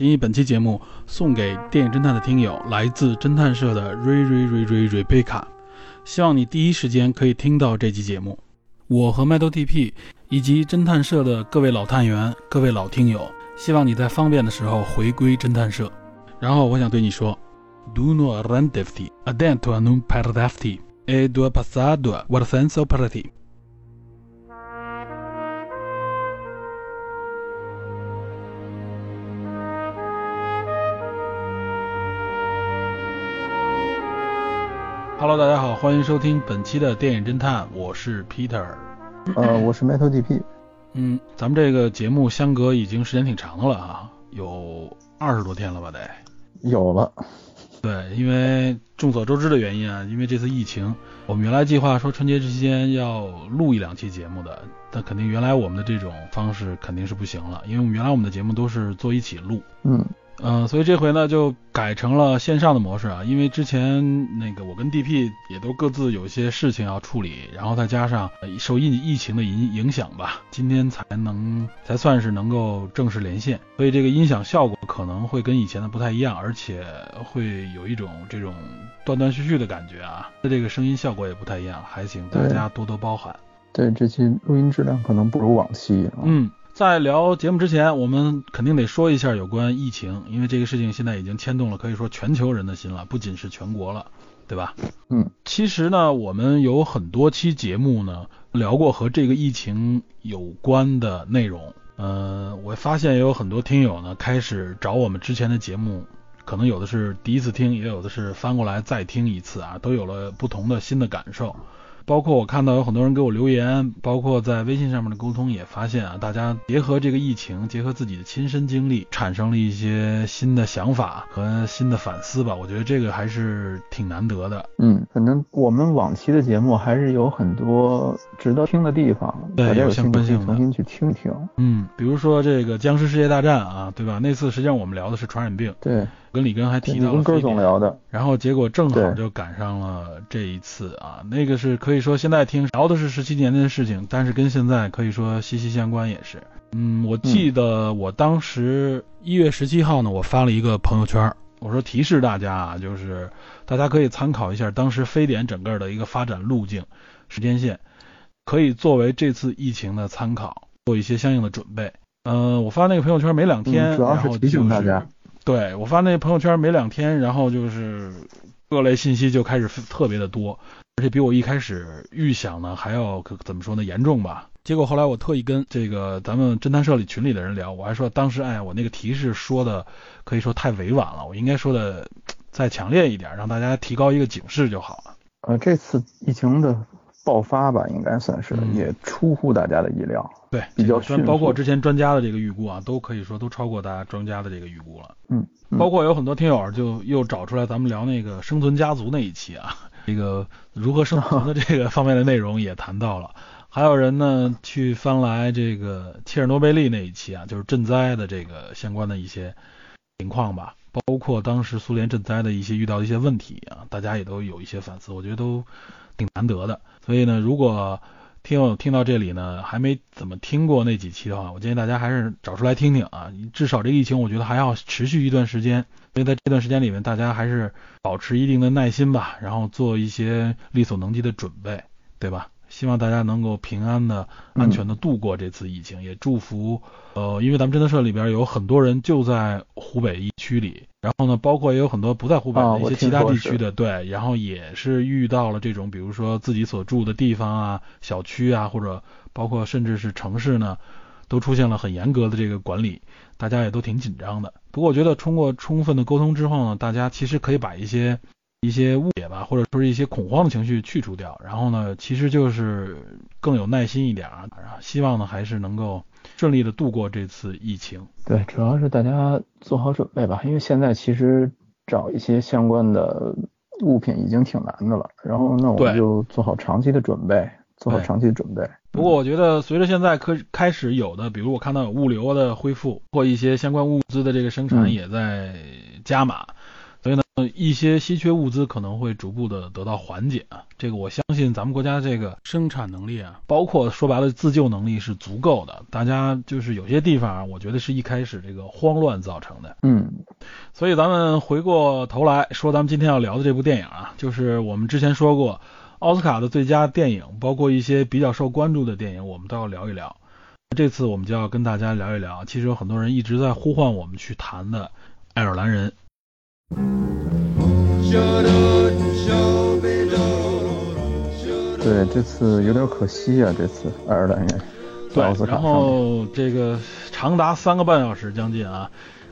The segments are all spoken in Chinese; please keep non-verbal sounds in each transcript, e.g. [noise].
谨以本期节目送给电影侦探的听友，来自侦探社的瑞瑞瑞瑞瑞贝卡，希望你第一时间可以听到这期节目。我和 Metal TP 以及侦探社的各位老探员、各位老听友，希望你在方便的时候回归侦探社。然后我想对你说，Do not rendefti adentro non perdefti e dua passado what senso perti。Hello，大家好，欢迎收听本期的电影侦探，我是 Peter。呃，我是 Metal DP。嗯，咱们这个节目相隔已经时间挺长的了啊，有二十多天了吧？得有了。对，因为众所周知的原因啊，因为这次疫情，我们原来计划说春节之间要录一两期节目的，但肯定原来我们的这种方式肯定是不行了，因为我们原来我们的节目都是坐一起录。嗯。嗯，所以这回呢就改成了线上的模式啊，因为之前那个我跟 DP 也都各自有一些事情要处理，然后再加上受疫疫情的影影响吧，今天才能才算是能够正式连线，所以这个音响效果可能会跟以前的不太一样，而且会有一种这种断断续续的感觉啊，这个声音效果也不太一样，还请大家多多包涵。对，这期录音质量可能不如往期。嗯。在聊节目之前，我们肯定得说一下有关疫情，因为这个事情现在已经牵动了可以说全球人的心了，不仅是全国了，对吧？嗯，其实呢，我们有很多期节目呢聊过和这个疫情有关的内容。呃，我发现也有很多听友呢开始找我们之前的节目，可能有的是第一次听，也有的是翻过来再听一次啊，都有了不同的新的感受。包括我看到有很多人给我留言，包括在微信上面的沟通也发现啊，大家结合这个疫情，结合自己的亲身经历，产生了一些新的想法和新的反思吧。我觉得这个还是挺难得的。嗯，反正我们往期的节目还是有很多值得听的地方，对，有相关性重新去听听。嗯，比如说这个僵尸世界大战啊，对吧？那次实际上我们聊的是传染病。对。跟李根还提到了，跟根总聊的，然后结果正好就赶上了这一次啊，那个是可以说现在听聊的是十七年的事情，但是跟现在可以说息息相关也是。嗯，我记得我当时一月十七号呢，我发了一个朋友圈，我说提示大家啊，就是大家可以参考一下当时非典整个的一个发展路径、时间线，可以作为这次疫情的参考，做一些相应的准备。嗯，我发那个朋友圈没两天，主要是提醒大家。对我发那朋友圈没两天，然后就是各类信息就开始特别的多，而且比我一开始预想呢还要怎么说呢严重吧。结果后来我特意跟这个咱们侦探社里群里的人聊，我还说当时哎我那个提示说的可以说太委婉了，我应该说的再强烈一点，让大家提高一个警示就好了。呃，这次疫情的。爆发吧，应该算是也出乎大家的意料。对，比较包括之前专家的这个预估啊，都可以说都超过大家专家的这个预估了。嗯，包括有很多听友就又找出来咱们聊那个生存家族那一期啊，这个如何生存的这个方面的内容也谈到了。还有人呢去翻来这个切尔诺贝利那一期啊，就是赈灾的这个相关的一些情况吧，包括当时苏联赈灾的一些遇到的一些问题啊，大家也都有一些反思，我觉得都挺难得的。所以呢，如果听友听到这里呢，还没怎么听过那几期的话，我建议大家还是找出来听听啊。至少这疫情，我觉得还要持续一段时间，所以在这段时间里面，大家还是保持一定的耐心吧，然后做一些力所能及的准备，对吧？希望大家能够平安的、安全的度过这次疫情，也祝福呃，因为咱们侦探社里边有很多人就在湖北一区里，然后呢，包括也有很多不在湖北的一些其他地区的，对，然后也是遇到了这种，比如说自己所住的地方啊、小区啊，或者包括甚至是城市呢，都出现了很严格的这个管理，大家也都挺紧张的。不过我觉得通过充分的沟通之后呢，大家其实可以把一些。一些误解吧，或者说是一些恐慌的情绪去除掉，然后呢，其实就是更有耐心一点啊，希望呢还是能够顺利的度过这次疫情。对，主要是大家做好准备吧，因为现在其实找一些相关的物品已经挺难的了。然后那我们就做好长期的准备，做好长期的准备。不过我觉得随着现在可开始有的，比如我看到有物流的恢复，或一些相关物资的这个生产也在加码。所以呢，一些稀缺物资可能会逐步的得到缓解啊。这个我相信咱们国家这个生产能力啊，包括说白了自救能力是足够的。大家就是有些地方啊，我觉得是一开始这个慌乱造成的。嗯，所以咱们回过头来说，咱们今天要聊的这部电影啊，就是我们之前说过奥斯卡的最佳电影，包括一些比较受关注的电影，我们都要聊一聊。这次我们就要跟大家聊一聊，其实有很多人一直在呼唤我们去谈的《爱尔兰人》。对，这次有点可惜啊，这次爱尔兰人。对，然后这个长达三个半小时将近啊，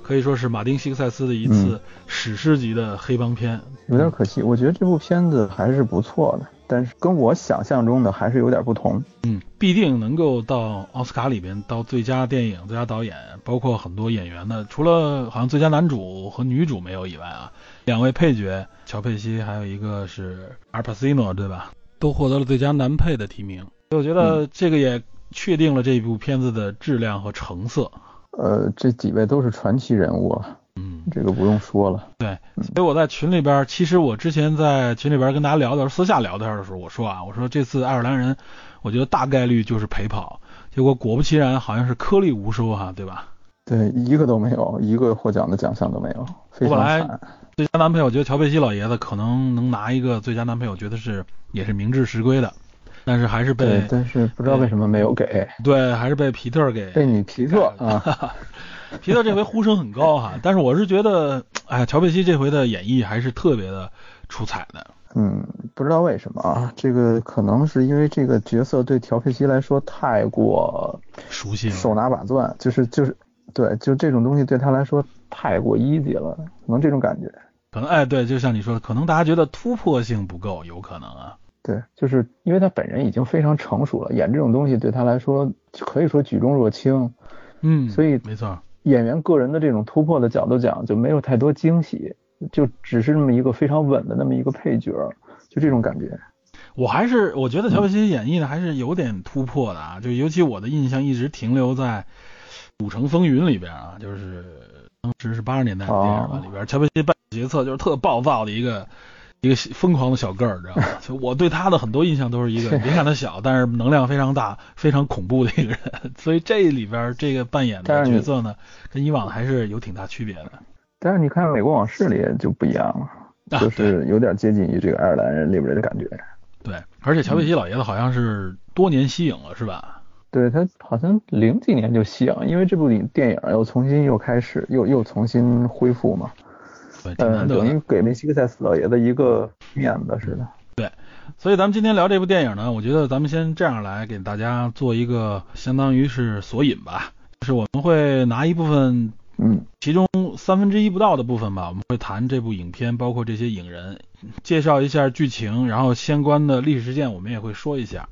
可以说是马丁·西克塞斯的一次史诗级的黑帮片。有点可惜，我觉得这部片子还是不错的。但是跟我想象中的还是有点不同。嗯，必定能够到奥斯卡里边到最佳电影、最佳导演，包括很多演员的，除了好像最佳男主和女主没有以外啊，两位配角乔佩西还有一个是阿尔帕西诺，对吧？都获得了最佳男配的提名。我觉得这个也确定了这部片子的质量和成色。呃，这几位都是传奇人物啊。嗯，这个不用说了。对，所以我在群里边，其实我之前在群里边跟大家聊的时候，私下聊天的时候，我说啊，我说这次爱尔兰人，我觉得大概率就是陪跑。结果果不其然，好像是颗粒无收哈，对吧？对，一个都没有，一个获奖的奖项都没有。我本来最佳男配，我觉得乔佩西老爷子可能能拿一个最佳男配，我觉得是也是名至实归的。但是还是被，但是不知道为什么没有给。对，还是被皮特给。被你皮特啊。[laughs] 皮特这回呼声很高哈，但是我是觉得，哎呀，乔佩西这回的演绎还是特别的出彩的。嗯，不知道为什么啊，这个可能是因为这个角色对乔佩西来说太过熟悉，手拿把攥，就是就是，对，就这种东西对他来说太过 easy 了，可能这种感觉。可能哎，对，就像你说的，可能大家觉得突破性不够，有可能啊。对，就是因为他本人已经非常成熟了，演这种东西对他来说可以说举重若轻。嗯，所以没错。演员个人的这种突破的角度讲，就没有太多惊喜，就只是那么一个非常稳的那么一个配角，就这种感觉。我还是我觉得乔布斯演绎的还是有点突破的啊，就尤其我的印象一直停留在《赌城风云》里边啊，就是当时是八十年代的电影吧，里边乔布斯扮角色就是特暴躁的一个。一个疯狂的小个儿，知道吗？[laughs] 就我对他的很多印象都是一个，别看他小，但是能量非常大、非常恐怖的一个人。[laughs] 所以这里边这个扮演的角色呢，跟以往还是有挺大区别的。但是你看《美国往事》里就不一样了，就是有点接近于这个爱尔兰人里边的感觉。对，而且乔贝西老爷子好像是多年息影了，是吧？对他好像零几年就息影，因为这部电影又重新又开始又又重新恢复嘛。嗯，等于给梅西克塞斯老爷子一个面子似的。对，所以咱们今天聊这部电影呢，我觉得咱们先这样来给大家做一个相当于是索引吧，就是我们会拿一部分，嗯，其中三分之一不到的部分吧，我们会谈这部影片，包括这些影人，介绍一下剧情，然后相关的历史事件我们也会说一下，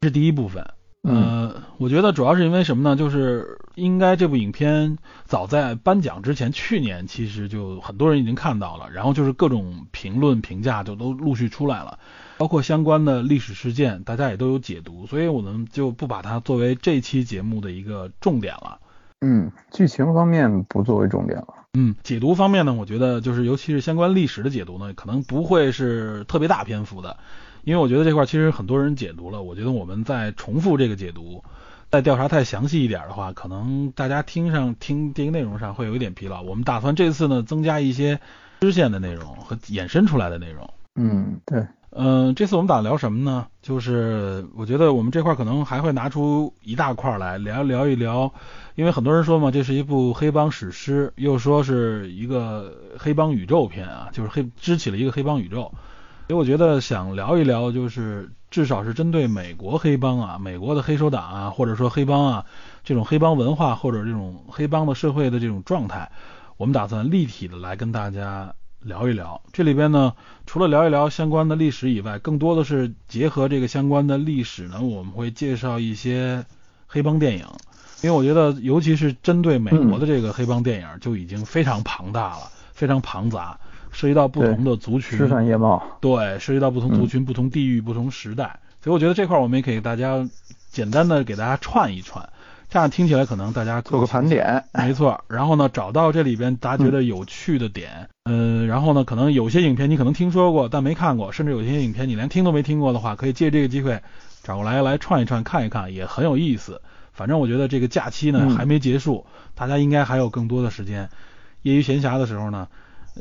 这是第一部分。呃，我觉得主要是因为什么呢？就是应该这部影片早在颁奖之前，去年其实就很多人已经看到了，然后就是各种评论评价就都陆续出来了，包括相关的历史事件，大家也都有解读，所以我们就不把它作为这期节目的一个重点了。嗯，剧情方面不作为重点了。嗯，解读方面呢，我觉得就是尤其是相关历史的解读呢，可能不会是特别大篇幅的。因为我觉得这块其实很多人解读了，我觉得我们再重复这个解读，再调查太详细一点的话，可能大家听上听这个内容上会有一点疲劳。我们打算这次呢增加一些支线的内容和衍生出来的内容。嗯，对。嗯，这次我们打算聊什么呢？就是我觉得我们这块可能还会拿出一大块来聊聊一聊，因为很多人说嘛，这是一部黑帮史诗，又说是一个黑帮宇宙片啊，就是黑支起了一个黑帮宇宙。所以我觉得想聊一聊，就是至少是针对美国黑帮啊、美国的黑手党啊，或者说黑帮啊这种黑帮文化或者这种黑帮的社会的这种状态，我们打算立体的来跟大家聊一聊。这里边呢，除了聊一聊相关的历史以外，更多的是结合这个相关的历史呢，我们会介绍一些黑帮电影，因为我觉得，尤其是针对美国的这个黑帮电影，就已经非常庞大了，非常庞杂，涉及到不同的族群，枝繁叶茂。对，涉及到不同族群、不同地域、不同时代。所以我觉得这块我们也可以给大家简单的给大家串一串，这样听起来可能大家做个盘点。没错。然后呢，找到这里边大家觉得有趣的点，嗯，然后呢，可能有些影片你可能听说过但没看过，甚至有些影片你连听都没听过的话，可以借这个机会找过来来串一串看一看，也很有意思。反正我觉得这个假期呢还没结束，大家应该还有更多的时间。业余闲暇的时候呢，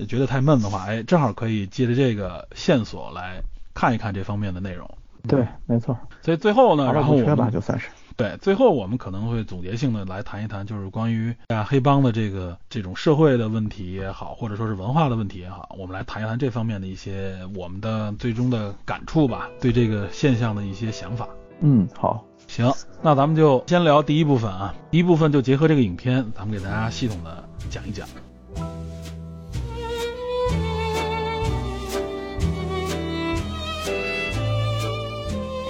觉得太闷的话，哎，正好可以借着这个线索来看一看这方面的内容。对，没错。所以最后呢，然后我们就算是对，最后我们可能会总结性的来谈一谈，就是关于啊黑帮的这个这种社会的问题也好，或者说是文化的问题也好，我们来谈一谈这方面的一些我们的最终的感触吧，对这个现象的一些想法。嗯，好。行，那咱们就先聊第一部分啊。第一部分就结合这个影片，咱们给大家系统的讲一讲。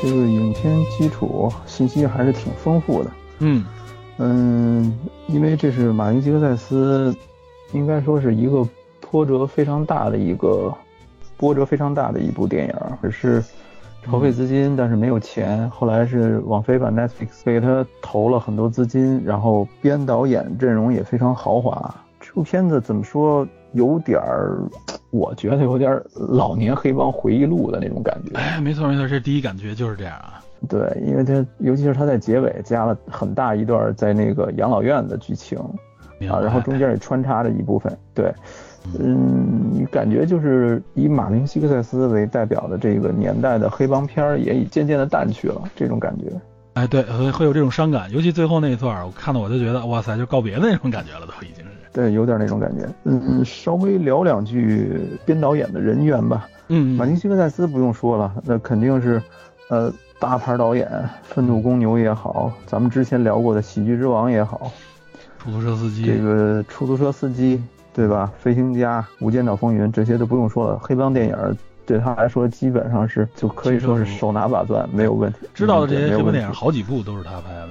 这个影片基础信息还是挺丰富的。嗯嗯，因为这是马丁·基克塞斯，应该说是一个波折非常大的一个波折非常大的一部电影，可是。筹备资金，但是没有钱。后来是网飞把 Netflix 给他投了很多资金，然后编导演阵容也非常豪华。这部片子怎么说，有点儿，我觉得有点老年黑帮回忆录的那种感觉。哎，没错没错，这第一感觉就是这样啊。对，因为他尤其是他在结尾加了很大一段在那个养老院的剧情啊，然后中间也穿插着一部分，对。嗯，你感觉就是以马丁·西克塞斯为代表的这个年代的黑帮片儿，也已渐渐的淡去了这种感觉。哎，对，会会有这种伤感，尤其最后那一段，我看到我就觉得，哇塞，就告别的那种感觉了，都已经是。对，有点那种感觉。嗯，稍微聊两句编导演的人员吧。嗯，马丁·西克塞斯不用说了，那肯定是，呃，大牌导演，《愤怒公牛》也好，咱们之前聊过的《喜剧之王》也好，出租车司机，这个出租车司机。对吧？飞行家、无间道风云这些都不用说了。黑帮电影对他来说基本上是就可以说是手拿把攥，没有问题。知道的这些黑帮电影好几部都是他拍的。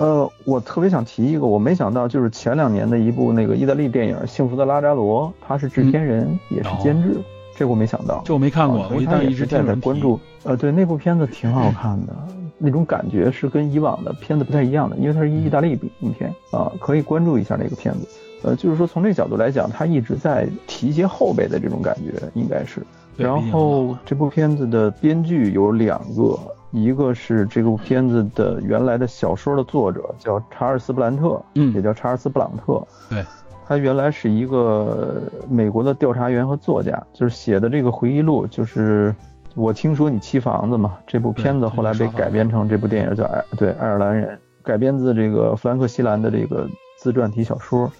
呃，我特别想提一个，我没想到就是前两年的一部那个意大利电影《幸福的拉扎罗》，他是制片人也是监制，这我没想到。这我没看过，我他一直在在关注。呃，对，那部片子挺好看的，那种感觉是跟以往的片子不太一样的，因为它是意大利影片啊，可以关注一下那个片子。呃，就是说从这个角度来讲，他一直在提一些后辈的这种感觉，应该是。然后这部片子的编剧有两个，一个是这部片子的原来的小说的作者叫查尔斯·布兰特，嗯，也叫查尔斯·布朗特。对，他原来是一个美国的调查员和作家，就是写的这个回忆录，就是我听说你砌房子嘛。这部片子后来被改编成这部电影叫爱，对，爱尔兰人，改编自这个弗兰克·西兰的这个自传体小说。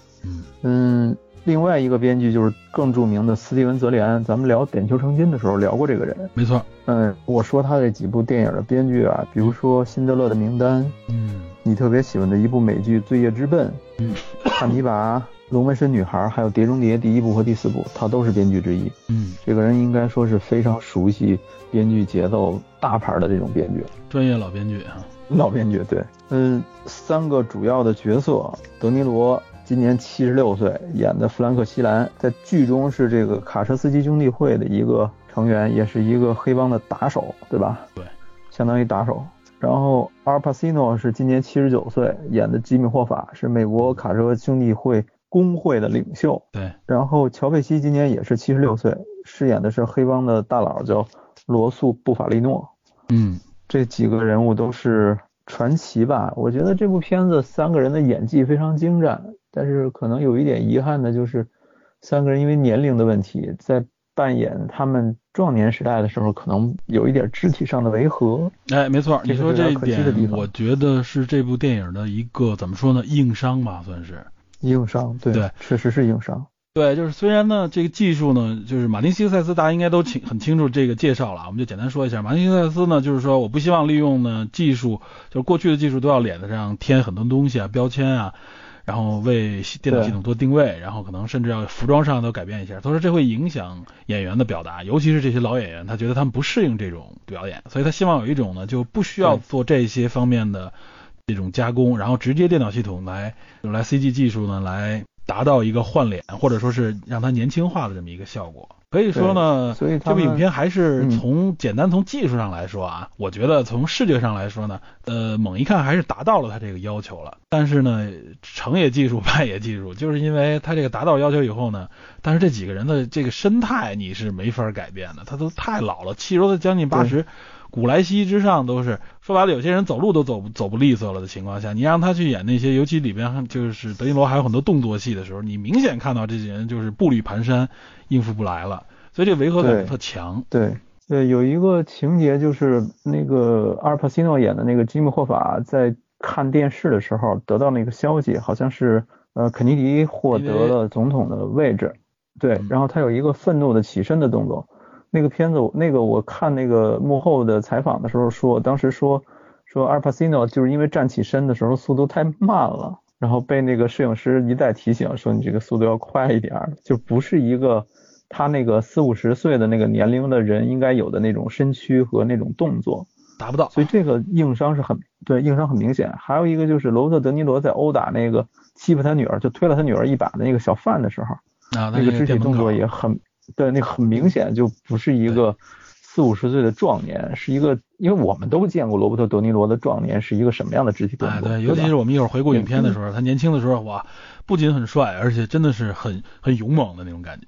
嗯另外一个编剧就是更著名的斯蒂文·泽里安，咱们聊《点球成金》的时候聊过这个人。没错。嗯，我说他这几部电影的编剧啊，比如说《辛德勒的名单》，嗯，你特别喜欢的一部美剧《罪业之奔》，嗯，《汉尼拔》、《龙纹身女孩》，还有《碟中谍》第一部和第四部，他都是编剧之一。嗯，这个人应该说是非常熟悉编剧节奏、大牌的这种编剧，专业老编剧啊。老编剧对。嗯，三个主要的角色，德尼罗。今年七十六岁，演的弗兰克·西兰在剧中是这个卡车司机兄弟会的一个成员，也是一个黑帮的打手，对吧？对，相当于打手。然后阿尔帕西诺是今年七十九岁，演的吉米·霍法是美国卡车兄弟会工会的领袖。对。然后乔佩西今年也是七十六岁，饰演的是黑帮的大佬，叫罗素·布法利诺。嗯，这几个人物都是传奇吧？我觉得这部片子三个人的演技非常精湛。但是可能有一点遗憾的就是，三个人因为年龄的问题，在扮演他们壮年时代的时候，可能有一点肢体上的违和。哎，没错，你说这一点，我觉得是这部电影的一个怎么说呢，硬伤吧，算是硬伤。对，确实是硬伤。对，就是虽然呢，这个技术呢，就是马丁·西克塞斯，大家应该都清很清楚这个介绍了，我们就简单说一下。马丁·西克塞斯呢，就是说，我不希望利用呢技术，就是过去的技术都要脸子上添很多东西啊，标签啊。然后为电脑系统做定位，然后可能甚至要服装上都改变一下。他说这会影响演员的表达，尤其是这些老演员，他觉得他们不适应这种表演，所以他希望有一种呢就不需要做这些方面的这种加工，然后直接电脑系统来用来 CG 技术呢来达到一个换脸或者说是让他年轻化的这么一个效果。可以说呢，所以这部影片还是嗯从简单从技术上来说啊，我觉得从视觉上来说呢，呃，猛一看还是达到了他这个要求了。但是呢，成也技术，败也技术，[laughs] 就是因为他这个达到要求以后呢，但是这几个人的这个身态你是没法改变的，他都太老了，气柔的将近八十，古来稀之上都是说白了，有些人走路都走不走不利索了的情况下，你让他去演那些，尤其里边就是德尼罗还有很多动作戏的时候，你明显看到这些人就是步履蹒跚，应付不来了，所以这违和感特强。对。对，有一个情节就是那个阿尔帕西诺演的那个吉姆霍法在看电视的时候得到那个消息，好像是呃肯尼迪获得了总统的位置，对嗯，然后他有一个愤怒的起身的动作。那个片子，那个我看那个幕后的采访的时候说，当时说说阿尔帕西诺就是因为站起身的时候速度太慢了，然后被那个摄影师一再提醒说你这个速度要快一点儿，就不是一个他那个四五十岁的那个年龄的人应该有的那种身躯和那种动作，达不到，所以这个硬伤是很对，硬伤很明显。还有一个就是罗伯特·德尼罗在殴打那个欺负他女儿，就推了他女儿一把的那个小贩的时候，啊，那个肢体动作也很对，那个很明显就不是一个四五十岁的壮年，是一个，因为我们都见过罗伯特·德尼罗的壮年是一个什么样的肢体动哎，作，对，对尤其是我们一会儿回顾影片的时候，他年轻的时候，哇，不仅很帅，而且真的是很很勇猛的那种感觉。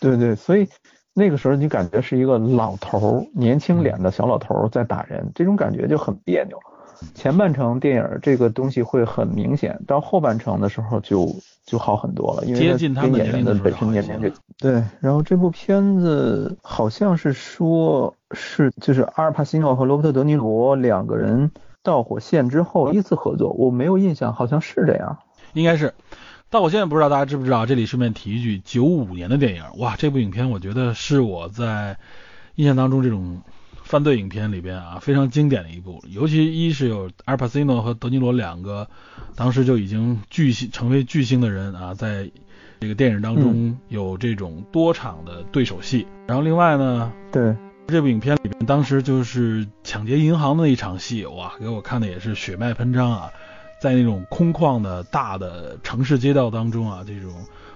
对对，所以那个时候你感觉是一个老头儿，年轻脸的小老头儿在打人，这种感觉就很别扭。前半程电影这个东西会很明显，到后半程的时候就就好很多了，因为接近他们跟演员的年龄的本身年龄就对。然后这部片子好像是说是就是阿尔帕西诺和罗伯特·德尼罗两个人到火线之后第一次合作，我没有印象，好像是这样。应该是。但我现在不知道大家知不知道，这里顺便提一句，九五年的电影，哇，这部影片我觉得是我在印象当中这种犯罪影片里边啊非常经典的一部，尤其一是有阿尔帕西诺和德尼罗两个当时就已经巨星成为巨星的人啊，在这个电影当中有这种多场的对手戏，然后另外呢，对，这部影片里面当时就是抢劫银行的那一场戏，哇，给我看的也是血脉喷张啊。在那种空旷的大的城市街道当中啊，这种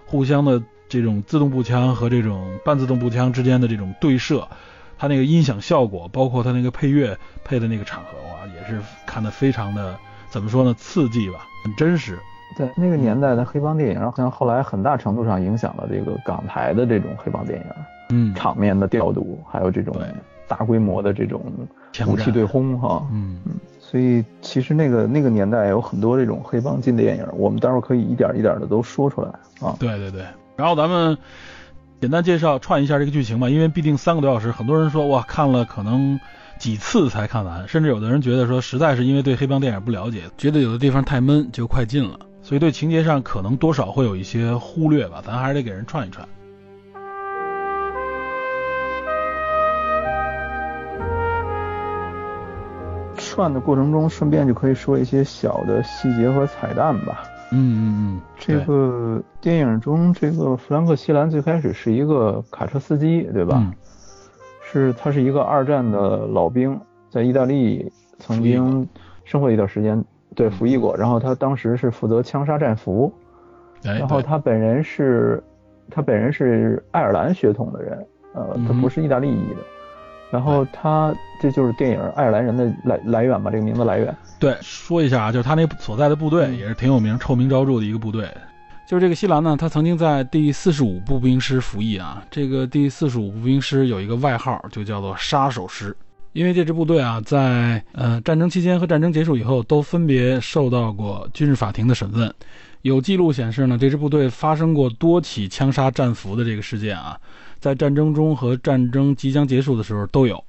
互相的这种自动步枪和这种半自动步枪之间的这种对射，它那个音响效果，包括它那个配乐配的那个场合，哇，也是看得非常的怎么说呢，刺激吧，很真实。在那个年代的黑帮电影，好像后来很大程度上影响了这个港台的这种黑帮电影，嗯，场面的调度，还有这种大规模的这种武器对轰哈。嗯，所以其实那个那个年代有很多这种黑帮进电影，我们待会儿可以一点一点的都说出来啊。对对对。然后咱们简单介绍串一下这个剧情吧，因为毕竟三个多小时，很多人说哇看了可能几次才看完，甚至有的人觉得说实在是因为对黑帮电影不了解，觉得有的地方太闷就快进了，所以对情节上可能多少会有一些忽略吧，咱还是得给人串一串。串的过程中，顺便就可以说一些小的细节和彩蛋吧。嗯嗯嗯，这个电影中，这个弗兰克·西兰最开始是一个卡车司机，对吧？嗯、是他是一个二战的老兵，在意大利曾经生活一段时间，对，服役过。然后他当时是负责枪杀战俘，哎、然后他本人是，他本人是爱尔兰血统的人，呃，他不是意大利裔的。嗯、然后他这就是电影爱尔兰人的来来源吧，这个名字来源。对，说一下啊，就是他那所在的部队也是挺有名、臭名昭著的一个部队。就是这个西兰呢，他曾经在第四十五步兵师服役啊。这个第四十五步兵师有一个外号，就叫做杀手师，因为这支部队啊，在呃战争期间和战争结束以后，都分别受到过军事法庭的审问。有记录显示呢，这支部队发生过多起枪杀战俘的这个事件啊，在战争中和战争即将结束的时候都有。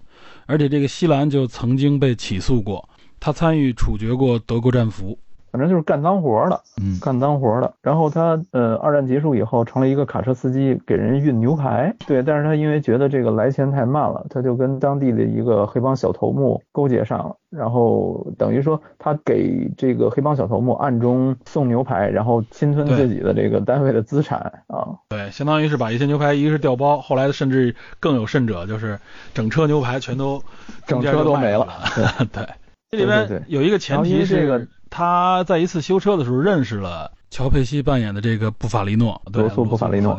而且这个西兰就曾经被起诉过。他参与处决过德国战俘，反正就是干脏活的，嗯，干脏活的。然后他呃，二战结束以后成了一个卡车司机，给人运牛排。对，但是他因为觉得这个来钱太慢了，他就跟当地的一个黑帮小头目勾结上了。然后等于说他给这个黑帮小头目暗中送牛排，然后侵吞自己的这个单位的资产啊。对，相当于是把一些牛排，一个是调包，后来甚至更有甚者，就是整车牛排全都整车都没了。[laughs] 对。这里边有一个前提是，他在一次修车的时候认识了乔佩西扮演的这个布法利诺，罗素·布法利诺。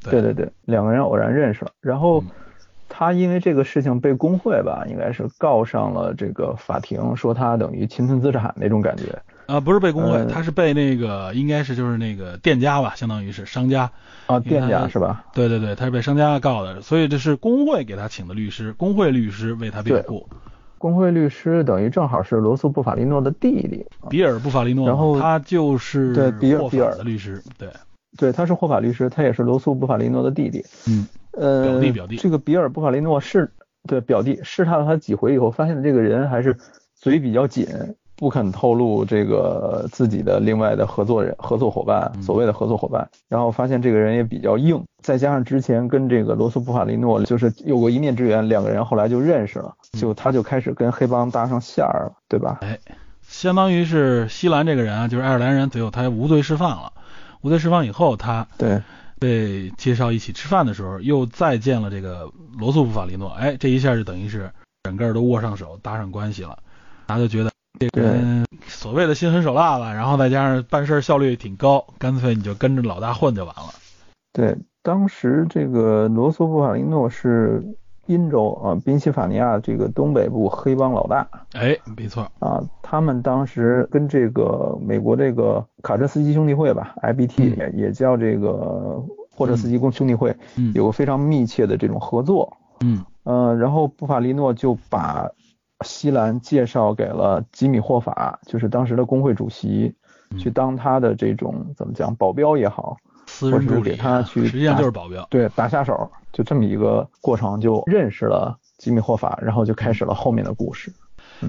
对对对，两个人偶然认识了，然后他因为这个事情被工会吧，应该是告上了这个法庭，说他等于侵吞资产那种感觉。啊，不是被工会，他是被那个应该是就是那个店家吧，相当于是商家。啊，店家是吧？对对对，他是被商家告的，所以这是工会给他请的律师，工会律师为他辩护。工会律师等于正好是罗素·布法利诺的弟弟，比尔·布法利诺，然后他就是对比尔比尔的律师，对。对，他是霍法律师，他也是罗素·布法利诺的弟弟。嗯，呃，表弟表弟。这个比尔·布法利诺是对表弟试探了他几回以后，发现这个人还是嘴比较紧，不肯透露这个自己的另外的合作人、合作伙伴，所谓的合作伙伴。然后发现这个人也比较硬，再加上之前跟这个罗素·布法利诺就是有过一面之缘，两个人后来就认识了，就他就开始跟黑帮搭上线儿了，对吧？哎，相当于是西兰这个人啊，就是爱尔兰人，最后他无罪释放了。无罪释放以后，他对被介绍一起吃饭的时候，又再见了这个罗素·布法利诺。哎，这一下就等于是整个都握上手，搭上关系了。他就觉得这个人所谓的心狠手辣吧，然后再加上办事效率挺高，干脆你就跟着老大混就完了。对，当时这个罗素·布法利诺是。宾州啊，宾夕法尼亚这个东北部黑帮老大，哎，没错。啊，他们当时跟这个美国这个卡车司机兄弟会吧，IBT 也也叫这个货车司机工兄弟会，有个非常密切的这种合作，嗯，呃，然后布法利诺就把西兰介绍给了吉米霍法，就是当时的工会主席，去当他的这种怎么讲保镖也好。私人助理，给他去，实际上就是保镖，对，打下手，就这么一个过程，就认识了吉米霍法，然后就开始了后面的故事。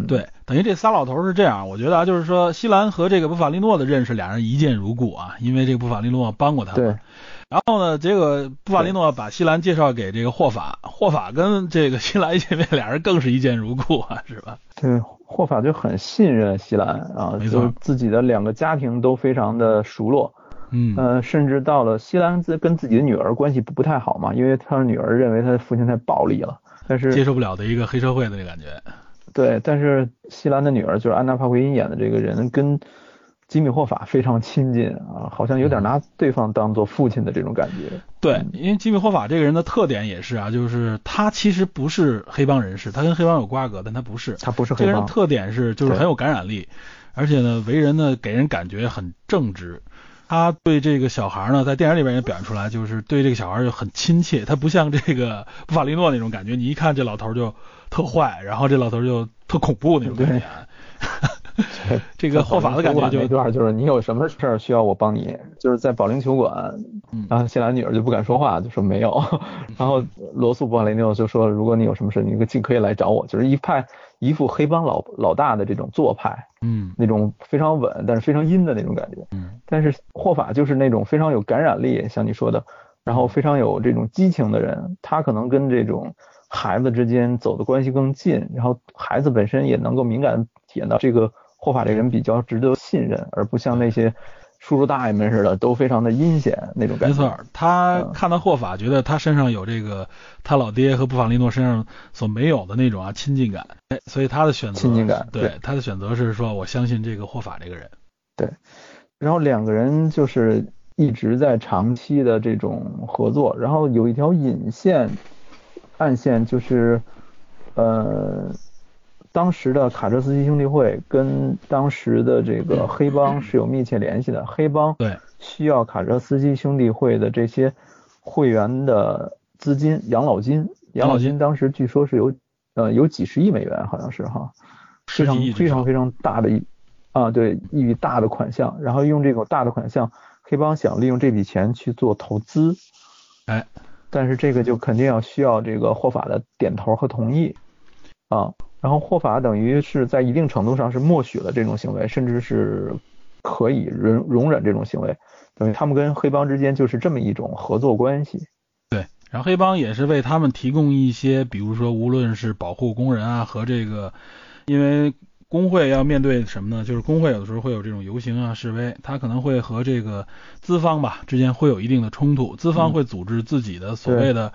对，等于这仨老头是这样，我觉得啊，就是说西兰和这个布法利诺的认识，俩人一见如故啊，因为这个布法利诺帮过他。对。然后呢，这个布法利诺把西兰介绍给这个霍法，霍法跟这个西兰一见面，俩人更是一见如故啊，[laughs] 是吧？对，霍法就很信任西兰啊，就自己的两个家庭都非常的熟络。嗯呃，甚至到了西兰自跟自己的女儿关系不不太好嘛，因为他的女儿认为他的父亲太暴力了，但是接受不了的一个黑社会的那感觉。对，但是西兰的女儿就是安娜帕奎因演的这个人，跟吉米霍法非常亲近啊，好像有点拿对方当做父亲的这种感觉。对，因为吉米霍法这个人的特点也是啊，就是他其实不是黑帮人士，他跟黑帮有瓜葛，但他不是，他不是黑帮。这个人特点是就是很有感染力，而且呢，为人呢给人感觉很正直。他对这个小孩呢，在电影里边也表现出来，就是对这个小孩就很亲切。他不像这个布法利诺那种感觉，你一看这老头就特坏，然后这老头就特恐怖那种感觉。[laughs] [laughs] 这个霍法的感觉就那段就是你有什么事儿需要我帮你，就是在保龄球馆，然后谢兰女儿就不敢说话，就说没有。然后罗素·布法利诺就说，如果你有什么事，你尽可以来找我，就是一派一副黑帮老老大的这种做派，嗯，那种非常稳但是非常阴的那种感觉。嗯，但是霍法就是那种非常有感染力，像你说的，然后非常有这种激情的人，他可能跟这种孩子之间走的关系更近，然后孩子本身也能够敏感体验到这个。霍法这个人比较值得信任，而不像那些叔叔大爷们似的，都非常的阴险那种感觉。没错，他看到霍法，觉得他身上有这个他老爹和布法利诺身上所没有的那种啊亲近感，哎，所以他的选择亲近感，对他的选择是说，我相信这个霍法这个人。对，然后两个人就是一直在长期的这种合作，然后有一条引线、暗线，就是呃。当时的卡车司机兄弟会跟当时的这个黑帮是有密切联系的，黑帮对。需要卡车司机兄弟会的这些会员的资金养老金，养老金。当时据说是有呃有几十亿美元，好像是哈，非常非常非常大的一啊对一笔大的款项，然后用这种大的款项，黑帮想利用这笔钱去做投资，哎，但是这个就肯定要需要这个霍法的点头和同意。啊。然后霍法等于是在一定程度上是默许了这种行为，甚至是可以容容忍这种行为，等于他们跟黑帮之间就是这么一种合作关系。对，然后黑帮也是为他们提供一些，比如说无论是保护工人啊和这个，因为工会要面对什么呢？就是工会有的时候会有这种游行啊示威，他可能会和这个资方吧之间会有一定的冲突，资方会组织自己的所谓的。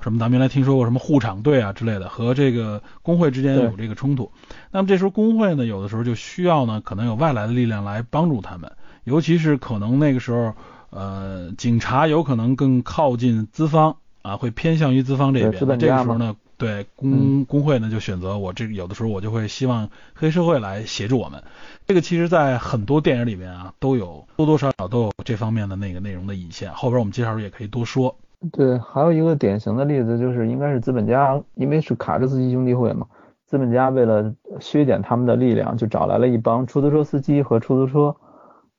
什么咱们原来听说过什么护场队啊之类的，和这个工会之间有这个冲突。那么这时候工会呢，有的时候就需要呢，可能有外来的力量来帮助他们，尤其是可能那个时候，呃，警察有可能更靠近资方啊，会偏向于资方这边。这个时候呢，对工工会呢就选择我这有的时候我就会希望黑社会来协助我们。这个其实，在很多电影里面啊，都有多多少少都有这方面的那个内容的引线。后边我们介绍时也可以多说。对，还有一个典型的例子就是，应该是资本家，因为是卡车司机兄弟会嘛，资本家为了削减他们的力量，就找来了一帮出租车司机和出租车，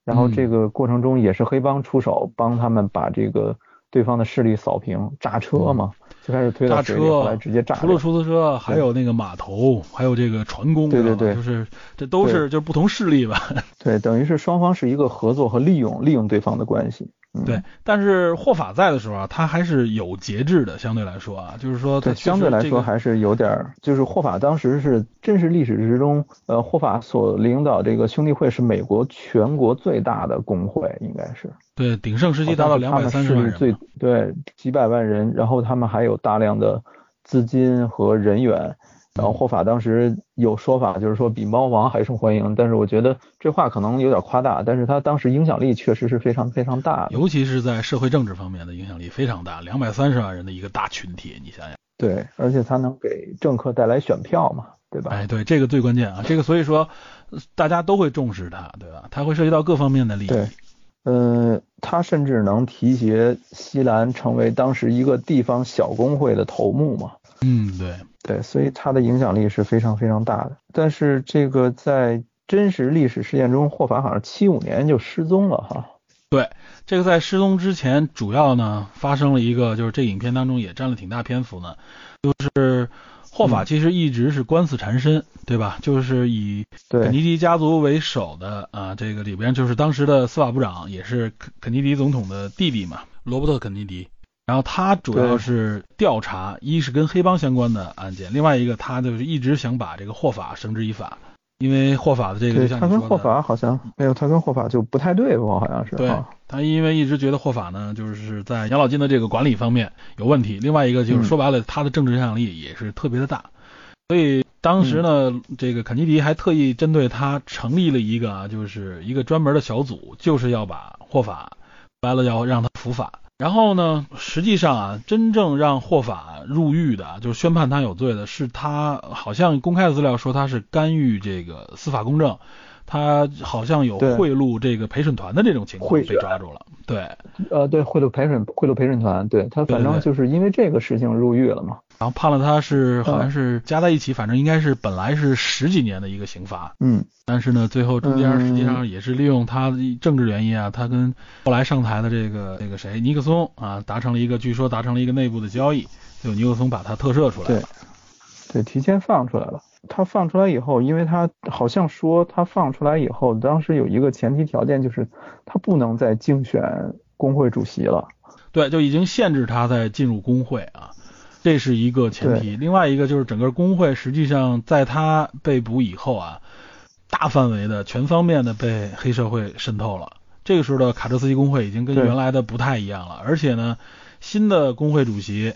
然后这个过程中也是黑帮出手，帮他们把这个对方的势力扫平，炸车嘛，就开始推到水里，后来直接炸。除了出租车，还有那个码头，还有这个船工，对对对，就是这都是就是不同势力吧。对，等于是双方是一个合作和利用利用对方的关系。对，但是霍法在的时候啊，他还是有节制的，相对来说啊，就是说，对，相对来说还是有点，就是霍法当时是真实历史之中，呃，霍法所领导这个兄弟会是美国全国最大的工会，应该是。对，鼎盛时期达到两百三十万人。最对几百万人，然后他们还有大量的资金和人员。然后霍法当时有说法，就是说比猫王还受欢迎，但是我觉得这话可能有点夸大，但是他当时影响力确实是非常非常大的，尤其是在社会政治方面的影响力非常大，两百三十万人的一个大群体，你想想。对，而且他能给政客带来选票嘛，对吧？哎，对，这个最关键啊，这个所以说大家都会重视他，对吧？他会涉及到各方面的利益。对，呃，他甚至能提携西兰成为当时一个地方小工会的头目嘛。嗯，对。对，所以他的影响力是非常非常大的。但是这个在真实历史事件中，霍法好像七五年就失踪了哈。对，这个在失踪之前，主要呢发生了一个，就是这影片当中也占了挺大篇幅呢，就是霍法其实一直是官司缠身，对吧？就是以肯尼迪家族为首的啊，这个里边就是当时的司法部长，也是肯肯尼迪总统的弟弟嘛，罗伯特肯尼迪。然后他主要是调查，一是跟黑帮相关的案件，另外一个他就是一直想把这个霍法绳之以法，因为霍法的这个，他跟霍法好像没有，他跟霍法就不太对付，好像是。对，他因为一直觉得霍法呢，就是在养老金的这个管理方面有问题，另外一个就是说白了，他的政治影响力也是特别的大，所以当时呢，这个肯尼迪还特意针对他成立了一个啊，就是一个专门的小组，就是要把霍法，白了要让他伏法。然后呢，实际上啊，真正让霍法入狱的，就是宣判他有罪的，是他好像公开的资料说他是干预这个司法公正，他好像有贿赂这个陪审团的这种情况被抓住了。对，呃，对，贿赂陪审贿赂陪审团，对他反正就是因为这个事情入狱了嘛。然后判了他是好像是加在一起，反正应该是本来是十几年的一个刑罚。嗯，但是呢，最后中间实际上也是利用他政治原因啊，他跟后来上台的这个这个谁尼克松啊达成了一个据说达成了一个内部的交易，就尼克松把他特赦出来了。对，对，提前放出来了。他放出来以后，因为他好像说他放出来以后，当时有一个前提条件就是他不能再竞选工会主席了。对，就已经限制他在进入工会啊。这是一个前提，另外一个就是整个工会实际上在他被捕以后啊，大范围的、全方面的被黑社会渗透了。这个时候的卡车司机工会已经跟原来的不太一样了，而且呢，新的工会主席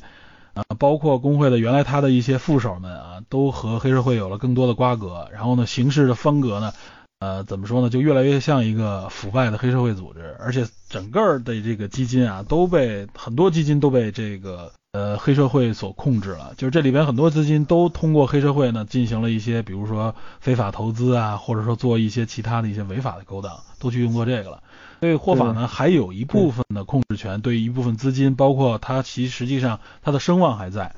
啊，包括工会的原来他的一些副手们啊，都和黑社会有了更多的瓜葛。然后呢，行事的风格呢，呃，怎么说呢，就越来越像一个腐败的黑社会组织，而且整个的这个基金啊，都被很多基金都被这个。呃，黑社会所控制了，就是这里边很多资金都通过黑社会呢进行了一些，比如说非法投资啊，或者说做一些其他的一些违法的勾当，都去用作这个了。所以霍法呢还有一部分的控制权，对于一部分资金，包括他其实际上他的声望还在，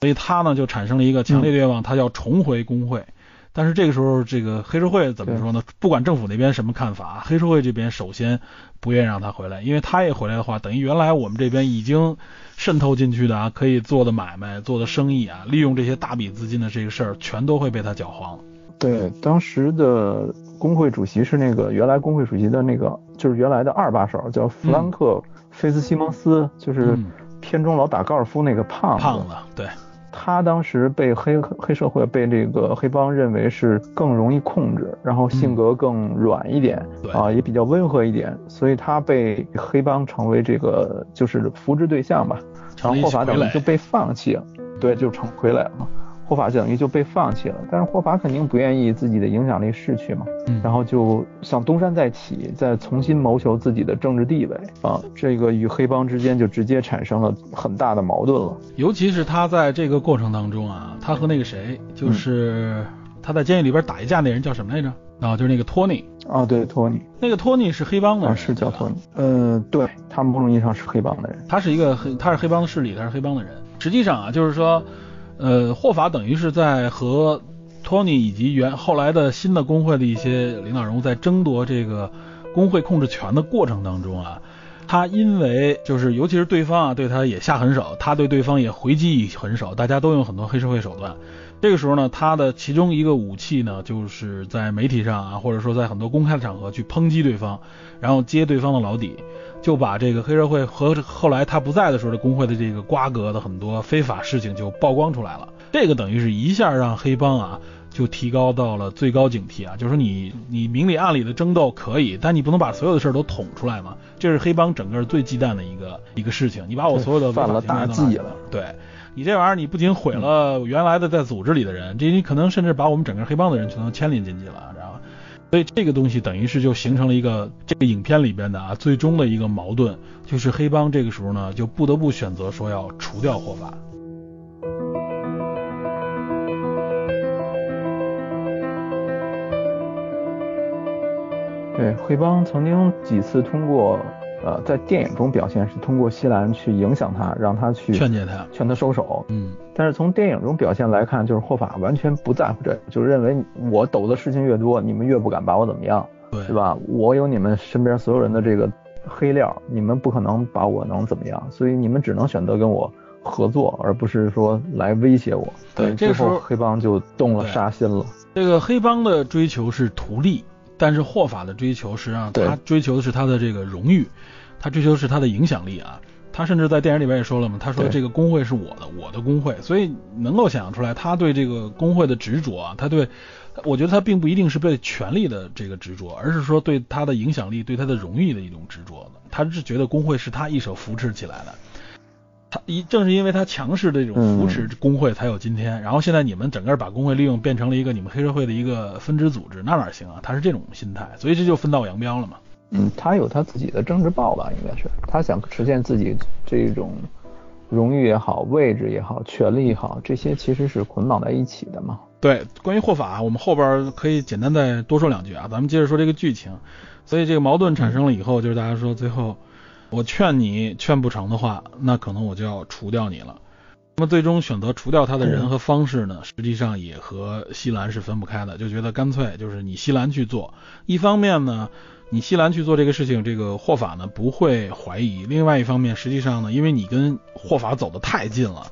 所以他呢就产生了一个强烈的愿望，他要重回工会。但是这个时候，这个黑社会怎么说呢？不管政府那边什么看法，黑社会这边首先不愿意让他回来，因为他也回来的话，等于原来我们这边已经渗透进去的啊，可以做的买卖、做的生意啊，利用这些大笔资金的这个事儿，全都会被他搅黄。对，当时的工会主席是那个原来工会主席的那个，就是原来的二把手，叫弗兰克·菲斯西蒙斯，就是片中老打高尔夫那个胖子。胖子，对。他当时被黑黑社会被这个黑帮认为是更容易控制，然后性格更软一点，啊，也比较温和一点，所以他被黑帮成为这个就是扶植对象吧。然后霍法等于就被放弃了，对，就成傀儡了。霍法等于就被放弃了，但是霍法肯定不愿意自己的影响力逝去嘛，然后就想东山再起，再重新谋求自己的政治地位啊，这个与黑帮之间就直接产生了很大的矛盾了。尤其是他在这个过程当中啊，他和那个谁，就是他在监狱里边打一架那人叫什么来着？啊，就是那个托尼。啊，对，托尼。那个托尼是黑帮的人，是叫托尼。嗯，对，他们某种意义上是黑帮的人。他是一个黑，他是黑帮的势力，他是黑帮的人。实际上啊，就是说。呃，霍法等于是在和托尼以及原后来的新的工会的一些领导人物在争夺这个工会控制权的过程当中啊，他因为就是尤其是对方啊对他也下狠手，他对对方也回击狠手，大家都用很多黑社会手段。这个时候呢，他的其中一个武器呢，就是在媒体上啊，或者说在很多公开的场合去抨击对方，然后揭对方的老底。就把这个黑社会和后来他不在的时候的工会的这个瓜葛的很多非法事情就曝光出来了，这个等于是一下让黑帮啊就提高到了最高警惕啊，就是说你你明里暗里的争斗可以，但你不能把所有的事儿都捅出来嘛，这是黑帮整个最忌惮的一个一个事情，你把我所有的犯了大忌了，对你这玩意儿你不仅毁了原来的在组织里的人，这你可能甚至把我们整个黑帮的人全都牵连进去了。所以这个东西等于是就形成了一个这个影片里边的啊最终的一个矛盾，就是黑帮这个时候呢就不得不选择说要除掉霍法。对，黑帮曾经几次通过。呃，在电影中表现是通过西兰去影响他，让他去劝解他，劝他收手。嗯，但是从电影中表现来看，就是霍法完全不在乎这，就认为我抖的事情越多，你们越不敢把我怎么样，对，是吧？我有你们身边所有人的这个黑料，你们不可能把我能怎么样，所以你们只能选择跟我合作，而不是说来威胁我。对，这时候黑帮就动了杀心了。这个黑帮的追求是图利。但是霍法的追求实际上，他追求的是他的这个荣誉，他追求的是他的影响力啊。他甚至在电影里边也说了嘛，他说这个工会是我的，我的工会。所以能够想象出来，他对这个工会的执着啊，他对，我觉得他并不一定是被权力的这个执着，而是说对他的影响力、对他的荣誉的一种执着的。他是觉得工会是他一手扶持起来的。他一正是因为他强势的这种扶持工会，才有今天。然后现在你们整个把工会利用变成了一个你们黑社会的一个分支组织，那哪行啊？他是这种心态，所以这就分道扬镳了嘛。嗯，他有他自己的政治报吧，应该是他想实现自己这种荣誉也好、位置也好、权力也好，这些其实是捆绑在一起的嘛。对，关于霍法，我们后边可以简单再多说两句啊。咱们接着说这个剧情。所以这个矛盾产生了以后，就是大家说最后。我劝你劝不成的话，那可能我就要除掉你了。那么最终选择除掉他的人和方式呢，实际上也和西兰是分不开的，就觉得干脆就是你西兰去做。一方面呢，你西兰去做这个事情，这个霍法呢不会怀疑；另外一方面，实际上呢，因为你跟霍法走得太近了，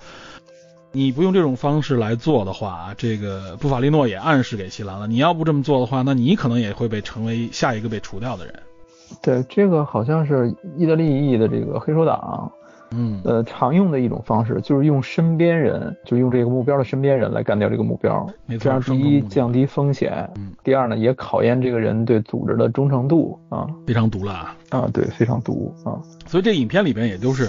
你不用这种方式来做的话，这个布法利诺也暗示给西兰了，你要不这么做的话，那你可能也会被成为下一个被除掉的人。对，这个好像是意大利裔的这个黑手党，嗯，呃，常用的一种方式，就是用身边人，就用这个目标的身边人来干掉这个目标。没错。这样第一降低风险，嗯，第二呢也考验这个人对组织的忠诚度啊。非常毒辣啊，对，非常毒啊。所以这影片里边也都是。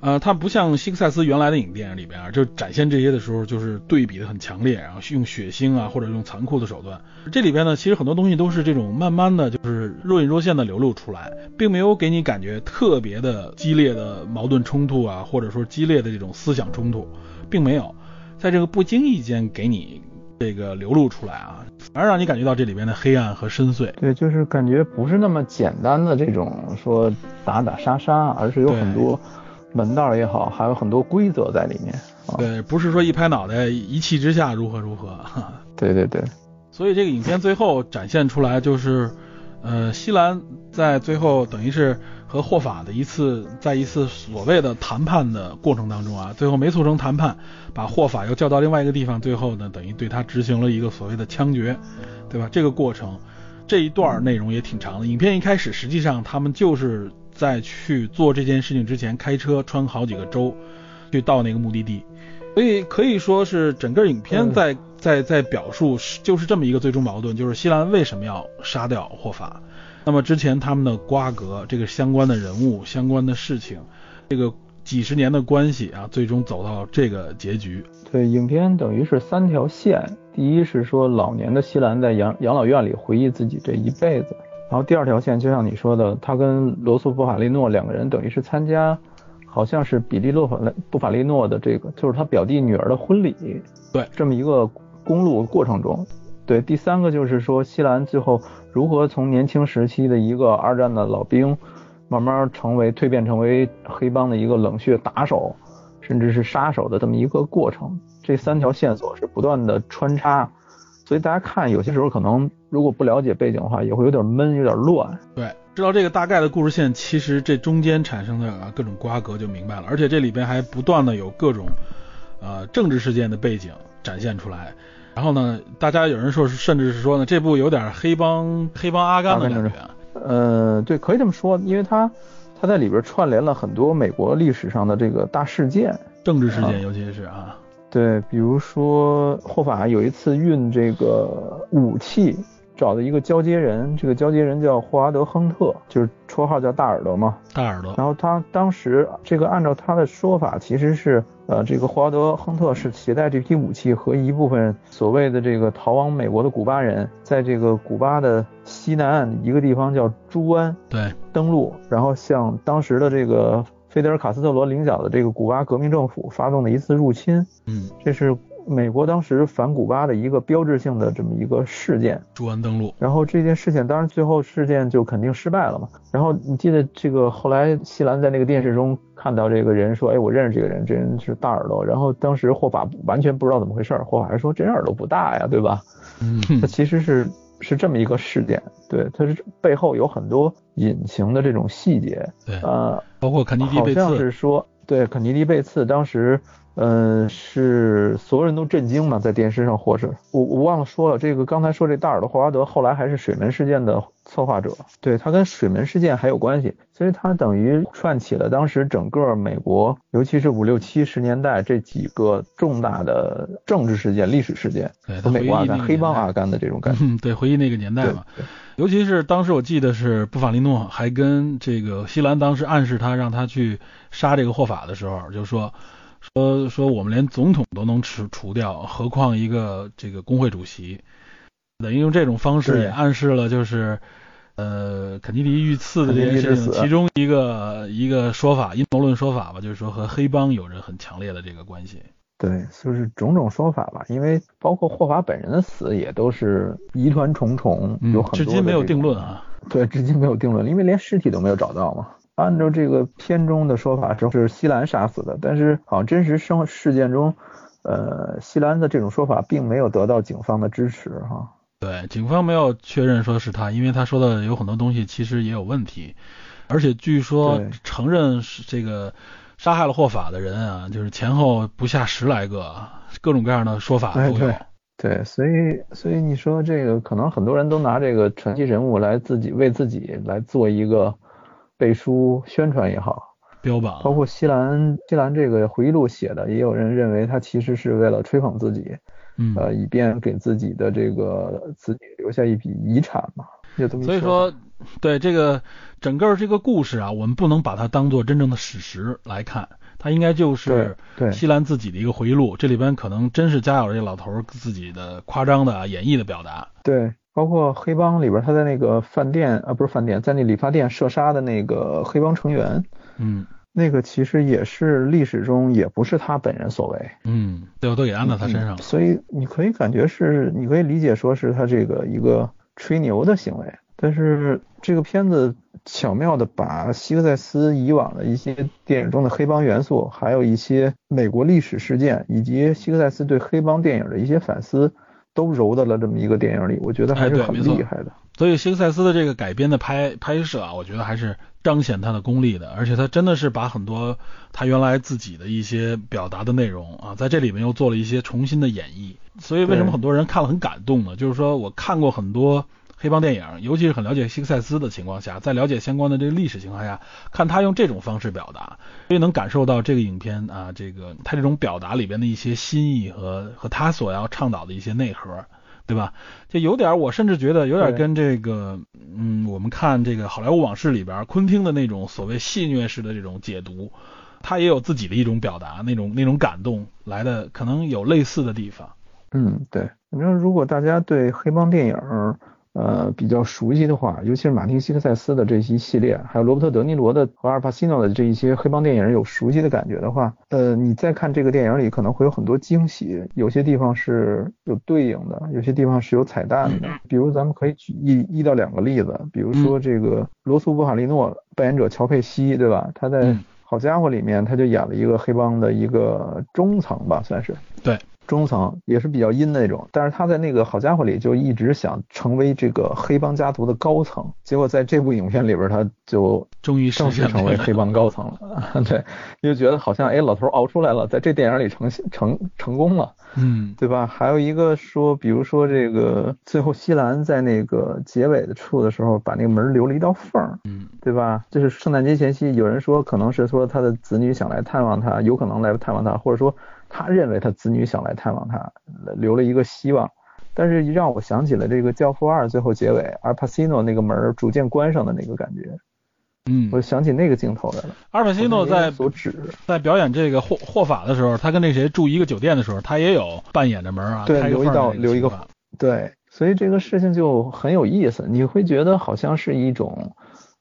呃，它不像希克赛斯原来的影电影里边啊，就展现这些的时候，就是对比的很强烈，然后用血腥啊，或者用残酷的手段。这里边呢，其实很多东西都是这种慢慢的就是若隐若现的流露出来，并没有给你感觉特别的激烈的矛盾冲突啊，或者说激烈的这种思想冲突，并没有，在这个不经意间给你这个流露出来啊，反而让你感觉到这里边的黑暗和深邃。对，就是感觉不是那么简单的这种说打打杀杀，而是有很多。门道也好，还有很多规则在里面。对，不是说一拍脑袋一气之下如何如何。[laughs] 对对对。所以这个影片最后展现出来就是，呃，西兰在最后等于是和霍法的一次，在一次所谓的谈判的过程当中啊，最后没促成谈判，把霍法又叫到另外一个地方，最后呢，等于对他执行了一个所谓的枪决，对吧？这个过程这一段内容也挺长的。影片一开始实际上他们就是。在去做这件事情之前，开车穿好几个州，去到那个目的地，所以可以说是整个影片在在在表述是就是这么一个最终矛盾，就是西兰为什么要杀掉霍法。那么之前他们的瓜葛，这个相关的人物、相关的事情，这个几十年的关系啊，最终走到这个结局。对，影片等于是三条线。第一是说老年的西兰在养养老院里回忆自己这一辈子，然后第二条线就像你说的，他跟罗素·布法利诺两个人等于是参加，好像是比利·洛法布法利诺的这个就是他表弟女儿的婚礼。对，这么一个公路过程中。对，第三个就是说西兰最后如何从年轻时期的一个二战的老兵，慢慢成为蜕变成为黑帮的一个冷血打手，甚至是杀手的这么一个过程。这三条线索是不断的穿插，所以大家看有些时候可能如果不了解背景的话，也会有点闷，有点乱。对，知道这个大概的故事线，其实这中间产生的各种瓜葛就明白了。而且这里边还不断的有各种呃政治事件的背景展现出来。然后呢，大家有人说是，甚至是说呢，这部有点黑帮黑帮阿甘的感觉。呃，对，可以这么说，因为他他在里边串联了很多美国历史上的这个大事件，政治事件，尤其是啊。对，比如说霍法有一次运这个武器，找的一个交接人，这个交接人叫霍华德·亨特，就是绰号叫大耳朵嘛。大耳朵。然后他当时这个按照他的说法，其实是呃这个霍华德·亨特是携带这批武器和一部分所谓的这个逃往美国的古巴人，在这个古巴的西南岸一个地方叫朱湾对登陆，然后向当时的这个。费德尔·卡斯特罗领导的这个古巴革命政府发动的一次入侵，嗯，这是美国当时反古巴的一个标志性的这么一个事件。朱安登陆。然后这件事情当然最后事件就肯定失败了嘛。然后你记得这个后来西兰在那个电视中看到这个人说，哎，我认识这个人，这人是大耳朵。然后当时霍法完全不知道怎么回事，霍法还说这人耳朵不大呀，对吧？嗯，他其实是。是这么一个事件，对，它是背后有很多隐形的这种细节，对，呃，包括肯尼迪好像是说，对，肯尼迪被刺，当时。嗯，是所有人都震惊嘛，在电视上或是我我忘了说了，这个刚才说这大耳朵霍华德后来还是水门事件的策划者，对他跟水门事件还有关系，所以他等于串起了当时整个美国，尤其是五六七十年代这几个重大的政治事件、历史事件和美国阿甘、黑帮阿甘的这种感觉。嗯对，回忆那个年代嘛，尤其是当时我记得是布法利诺还跟这个西兰当时暗示他让他去杀这个霍法的时候，就说。说说我们连总统都能除除掉，何况一个这个工会主席？等于用这种方式也暗示了，就是呃肯尼迪遇刺的这件事情，其中一个一个说法，阴谋论说法吧，就是说和黑帮有着很强烈的这个关系。对，就是种种说法吧，因为包括霍华本人的死也都是疑团重重，有很多至今没有定论啊。对，至今没有定论，因为连尸体都没有找到嘛。按照这个片中的说法，是西兰杀死的，但是好像真实生事件中，呃，西兰的这种说法并没有得到警方的支持哈。对，警方没有确认说是他，因为他说的有很多东西其实也有问题，而且据说承认是这个杀害了霍法的人啊，就是前后不下十来个，各种各样的说法都有。对，所以所以你说这个可能很多人都拿这个传奇人物来自己为自己来做一个。背书宣传也好，标榜，包括西兰西兰这个回忆录写的，也有人认为他其实是为了吹捧自己，嗯，呃，以便给自己的这个子女留下一笔遗产嘛，就这么所以说，对这个整个这个故事啊，我们不能把它当做真正的史实来看，它应该就是西兰自己的一个回忆录，这里边可能真是加有这老头自己的夸张的演绎的表达，对。包括黑帮里边，他在那个饭店啊，不是饭店，在那理发店射杀的那个黑帮成员，嗯，那个其实也是历史中也不是他本人所为，嗯，最后都给安到他身上了。所以你可以感觉是，你可以理解说是他这个一个吹牛的行为。但是这个片子巧妙的把希克塞斯以往的一些电影中的黑帮元素，还有一些美国历史事件，以及希克塞斯对黑帮电影的一些反思。都揉到了这么一个电影里，我觉得还是很厉害的。所以，希克赛斯的这个改编的拍拍摄啊，我觉得还是彰显他的功力的。而且，他真的是把很多他原来自己的一些表达的内容啊，在这里面又做了一些重新的演绎。所以，为什么很多人看了很感动呢？就是说我看过很多黑帮电影，尤其是很了解希克赛斯的情况下，在了解相关的这个历史情况下，看他用这种方式表达，所以能感受到这个影片啊，这个他这种表达里边的一些心意和和他所要倡导的一些内核，对吧？就有点，我甚至觉得有点跟这个，嗯，我们看这个《好莱坞往事》里边昆汀的那种所谓戏谑式的这种解读，他也有自己的一种表达，那种那种感动来的，可能有类似的地方。嗯，对，反正如果大家对黑帮电影呃比较熟悉的话，尤其是马丁·西克塞斯的这一系列，还有罗伯特·德尼罗的和阿尔帕西诺的这一些黑帮电影有熟悉的感觉的话，呃，你再看这个电影里可能会有很多惊喜，有些地方是有对应的，有些地方是有彩蛋的。比如咱们可以举一一到两个例子，比如说这个罗素·布卡利诺扮演者乔佩西，对吧？他在《好家伙》里面他就演了一个黑帮的一个中层吧，算是。对。中层也是比较阴的那种，但是他在那个好家伙里就一直想成为这个黑帮家族的高层，结果在这部影片里边他就终于正式成为黑帮高层了。[laughs] 对，就觉得好像哎老头熬出来了，在这电影里成成成功了，嗯，对吧？还有一个说，比如说这个最后西兰在那个结尾的处的时候把那个门留了一道缝，嗯，对吧？就是圣诞节前夕，有人说可能是说他的子女想来探望他，有可能来探望他，或者说。他认为他子女想来探望他，留了一个希望，但是让我想起了这个《教父二》最后结尾，阿帕西诺那个门逐渐关上的那个感觉。嗯，我想起那个镜头来了。阿尔帕西诺在所指在表演这个霍霍法的时候，他跟那谁住一个酒店的时候，他也有扮演着门啊，对，留一道留一个对，所以这个事情就很有意思，你会觉得好像是一种。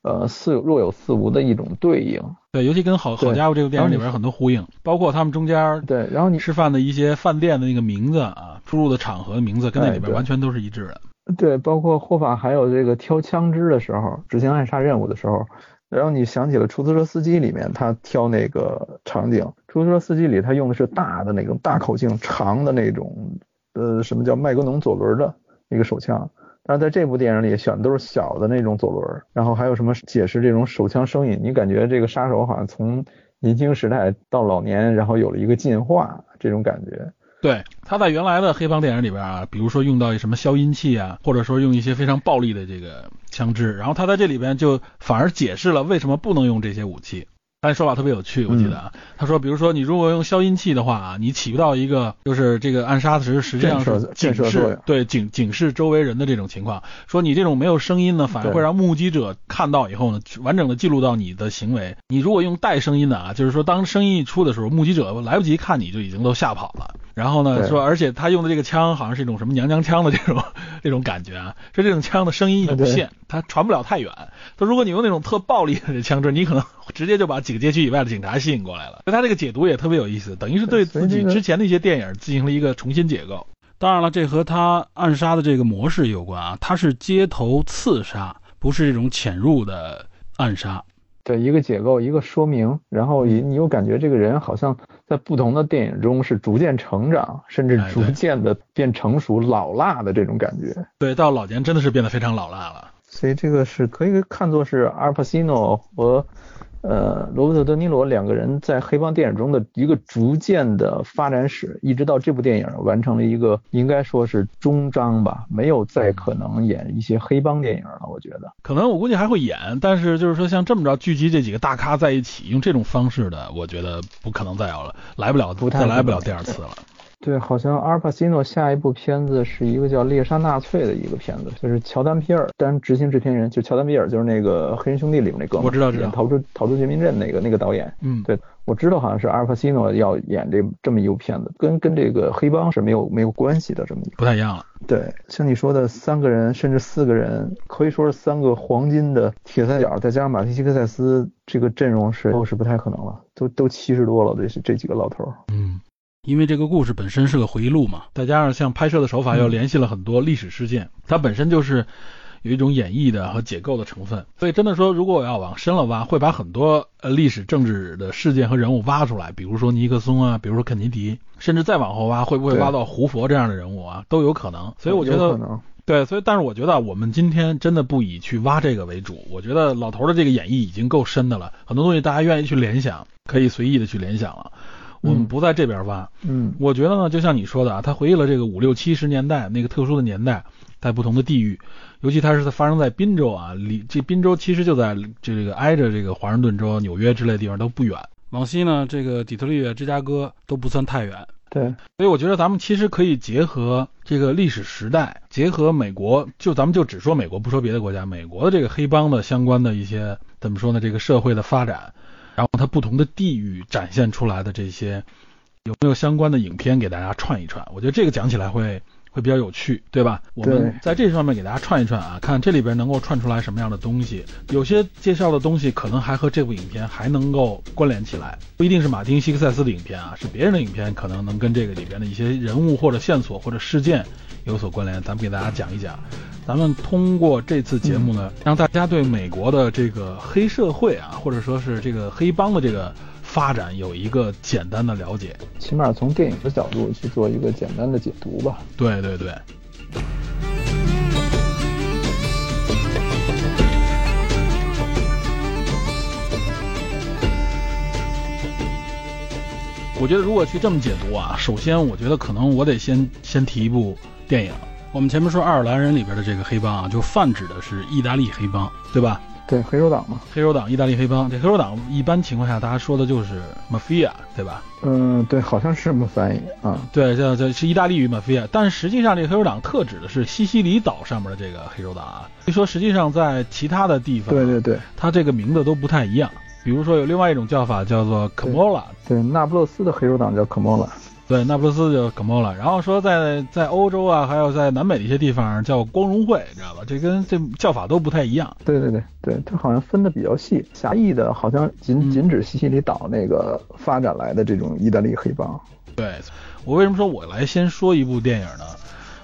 呃，似若有似无的一种对应，对，尤其跟好好家伙这个电影里边很多呼应，包括他们中间对，然后你吃饭的一些饭店的那个名字啊，出入的场合的名字跟那里边完全都是一致的。对，包括霍法还有这个挑枪支的时候，执行暗杀任务的时候，然后你想起了出租车司机里面他挑那个场景，出租车司机里他用的是大的那种大口径、长的那种，呃，什么叫麦格农左轮的那个手枪。但是在这部电影里选的都是小的那种左轮，然后还有什么解释这种手枪声音？你感觉这个杀手好像从年轻时代到老年，然后有了一个进化这种感觉。对，他在原来的黑帮电影里边啊，比如说用到什么消音器啊，或者说用一些非常暴力的这个枪支，然后他在这里边就反而解释了为什么不能用这些武器。他说法特别有趣，我记得啊，他说，比如说你如果用消音器的话啊，你起不到一个就是这个暗杀的时实际上是警示，对警警示周围人的这种情况。说你这种没有声音呢，反而会让目击者看到以后呢，完整的记录到你的行为。你如果用带声音的啊，就是说当声音一出的时候，目击者来不及看你就已经都吓跑了。然后呢，说而且他用的这个枪好像是一种什么娘娘腔的这种 [laughs] 这种感觉啊，说这种枪的声音有限，它传不了太远。说如果你用那种特暴力的枪支，你可能直接就把几个街区以外的警察吸引过来了。所以他这个解读也特别有意思，等于是对自己之前的一些电影进行了一个重新解构。当然了，这和他暗杀的这个模式有关啊，他是街头刺杀，不是这种潜入的暗杀。对一个解构，一个说明，然后你你又感觉这个人好像在不同的电影中是逐渐成长，甚至逐渐的变成熟、老辣的这种感觉。对，到老年真的是变得非常老辣了。所以这个是可以看作是阿尔帕西诺和。呃，罗伯特·德尼罗两个人在黑帮电影中的一个逐渐的发展史，一直到这部电影完成了一个应该说是终章吧，没有再可能演一些黑帮电影了。我觉得可能我估计还会演，但是就是说像这么着聚集这几个大咖在一起，用这种方式的，我觉得不可能再有了，来不了，不太来不了第二次了。对，好像阿尔帕西诺下一部片子是一个叫《猎杀纳粹》的一个片子，就是乔丹皮尔担执行制片人，就乔丹皮尔就是那个《黑人兄弟》里面那哥们，我知道，知道，逃出逃出绝命镇那个那个导演，嗯，对，我知道好像是阿尔帕西诺要演这这么一部片子，跟跟这个黑帮是没有没有关系的这么一个，不太一样了。对，像你说的三个人甚至四个人，可以说是三个黄金的铁三角，再加上马蒂西克塞斯这个阵容是都是不太可能了，都都七十多了，这是这几个老头，嗯。因为这个故事本身是个回忆录嘛，再加上像拍摄的手法又联系了很多历史事件，它本身就是有一种演绎的和解构的成分。所以真的说，如果我要往深了挖，会把很多呃历史政治的事件和人物挖出来，比如说尼克松啊，比如说肯尼迪，甚至再往后挖，会不会挖到胡佛这样的人物啊，都有可能。所以我觉得，对，所以但是我觉得我们今天真的不以去挖这个为主。我觉得老头的这个演绎已经够深的了，很多东西大家愿意去联想，可以随意的去联想了。我们不在这边挖，嗯，我觉得呢，就像你说的啊，他回忆了这个五六七十年代那个特殊的年代，在不同的地域，尤其它是在发生在宾州啊，离这宾州其实就在这个挨着这个华盛顿州、纽约之类地方都不远。往西呢，这个底特律、芝加哥都不算太远。对，所以我觉得咱们其实可以结合这个历史时代，结合美国，就咱们就只说美国，不说别的国家，美国的这个黑帮的相关的一些怎么说呢？这个社会的发展，然后它不同的地域展现出来的这些有没有相关的影片给大家串一串？我觉得这个讲起来会。会比较有趣，对吧？我们在这上面给大家串一串啊，看这里边能够串出来什么样的东西。有些介绍的东西可能还和这部影片还能够关联起来，不一定是马丁·希克塞斯的影片啊，是别人的影片，可能能跟这个里边的一些人物或者线索或者事件有所关联。咱们给大家讲一讲，咱们通过这次节目呢，让大家对美国的这个黑社会啊，或者说是这个黑帮的这个。发展有一个简单的了解，起码从电影的角度去做一个简单的解读吧。对对对。我觉得如果去这么解读啊，首先我觉得可能我得先先提一部电影。我们前面说爱尔兰人里边的这个黑帮啊，就泛指的是意大利黑帮，对吧？对黑手党嘛，黑手党，意大利黑帮。这黑手党一般情况下，大家说的就是 mafia，对吧？嗯，对，好像是这么翻译啊。对，叫叫是意大利语 mafia，但实际上这个黑手党特指的是西西里岛上面的这个黑手党啊。所以说，实际上在其他的地方，对对对，它这个名字都不太一样。比如说有另外一种叫法叫做 Camola，对，那不勒斯的黑手党叫 Camola。对，那不勒斯就 o l a 然后说在在欧洲啊，还有在南美的一些地方叫光荣会，你知道吧？这跟这叫法都不太一样。对对对对，它好像分的比较细，狭义的好像仅仅指西西里岛那个发展来的这种意大利黑帮。对，我为什么说我来先说一部电影呢？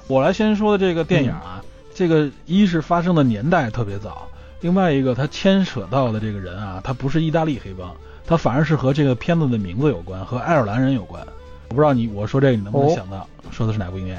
我来先说的这个电影啊，这个一是发生的年代特别早，另外一个它牵扯到的这个人啊，他不是意大利黑帮，他反而是和这个片子的名字有关，和爱尔兰人有关。我不知道你我说这个你能不能想到说的是哪部电影？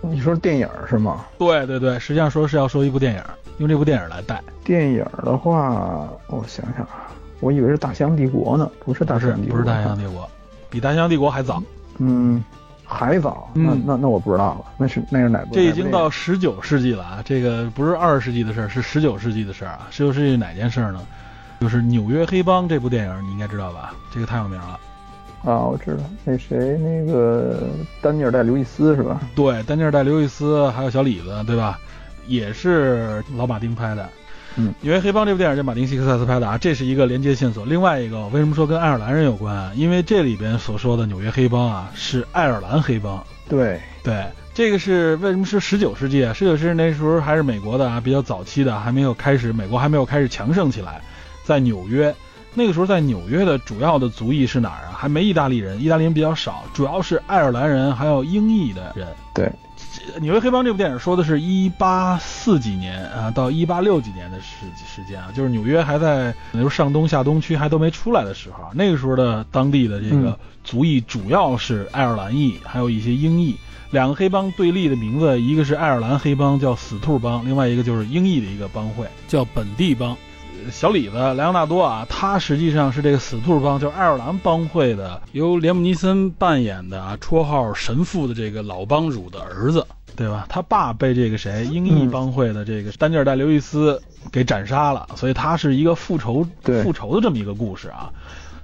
你说电影是吗？对对对，实际上说是要说一部电影，用这部电影来带。电影的话，我想想啊，我以为是《大西洋帝国》呢，不是《大西洋帝国》，不是《大西洋帝国》，比《大西洋帝国》还早。嗯，还早？那那那我不知道了，那是那是哪部？这已经到十九世纪了啊！这个不是二十世纪的事儿，是十九世纪的事儿啊！十九世纪哪件事儿呢？就是《纽约黑帮》这部电影，你应该知道吧？这个太有名了。啊，我知道那谁，那个丹尼尔戴刘易斯是吧？对，丹尼尔戴刘易斯还有小李子，对吧？也是老马丁拍的。嗯，因为黑帮这部电影是马丁·西克塞斯拍的啊，这是一个连接线索。另外一个，为什么说跟爱尔兰人有关？因为这里边所说的纽约黑帮啊，是爱尔兰黑帮。对对，这个是为什么是十九世纪啊？十九世纪那时候还是美国的啊，比较早期的，还没有开始，美国还没有开始强盛起来，在纽约。那个时候在纽约的主要的族裔是哪儿啊？还没意大利人，意大利人比较少，主要是爱尔兰人，还有英裔的人。对，《纽约黑帮》这部电影说的是一八四几年啊，到一八六几年的时时间啊，就是纽约还在那时候上东下东区还都没出来的时候，那个时候的当地的这个族裔主要是爱尔兰裔，还有一些英裔。两个黑帮对立的名字，一个是爱尔兰黑帮叫死兔帮，另外一个就是英裔的一个帮会叫本地帮。小李子莱昂纳多啊，他实际上是这个死兔帮，就是爱尔兰帮会的，由连姆尼森扮演的啊，绰号神父的这个老帮主的儿子，对吧？他爸被这个谁英裔帮会的这个丹尼尔戴刘易斯给斩杀了，所以他是一个复仇复仇的这么一个故事啊。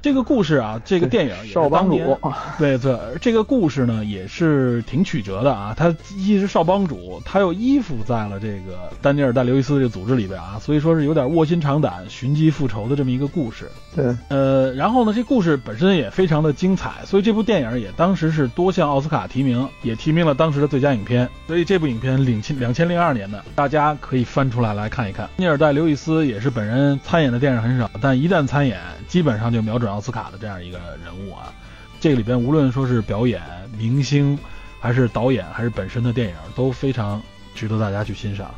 这个故事啊，这个电影也是帮主，[laughs] 对对，这个故事呢也是挺曲折的啊。他一是少帮主，他又依附在了这个丹尼尔戴刘易斯这个组织里边啊，所以说是有点卧薪尝胆、寻机复仇的这么一个故事。对，呃，然后呢，这故事本身也非常的精彩，所以这部电影也当时是多项奥斯卡提名，也提名了当时的最佳影片。所以这部影片领千两千零二年的，大家可以翻出来来看一看。尼尔戴刘易斯也是本人参演的电影很少，但一旦参演，基本上就瞄准。奥斯卡的这样一个人物啊，这个里边无论说是表演、明星，还是导演，还是本身的电影，都非常值得大家去欣赏。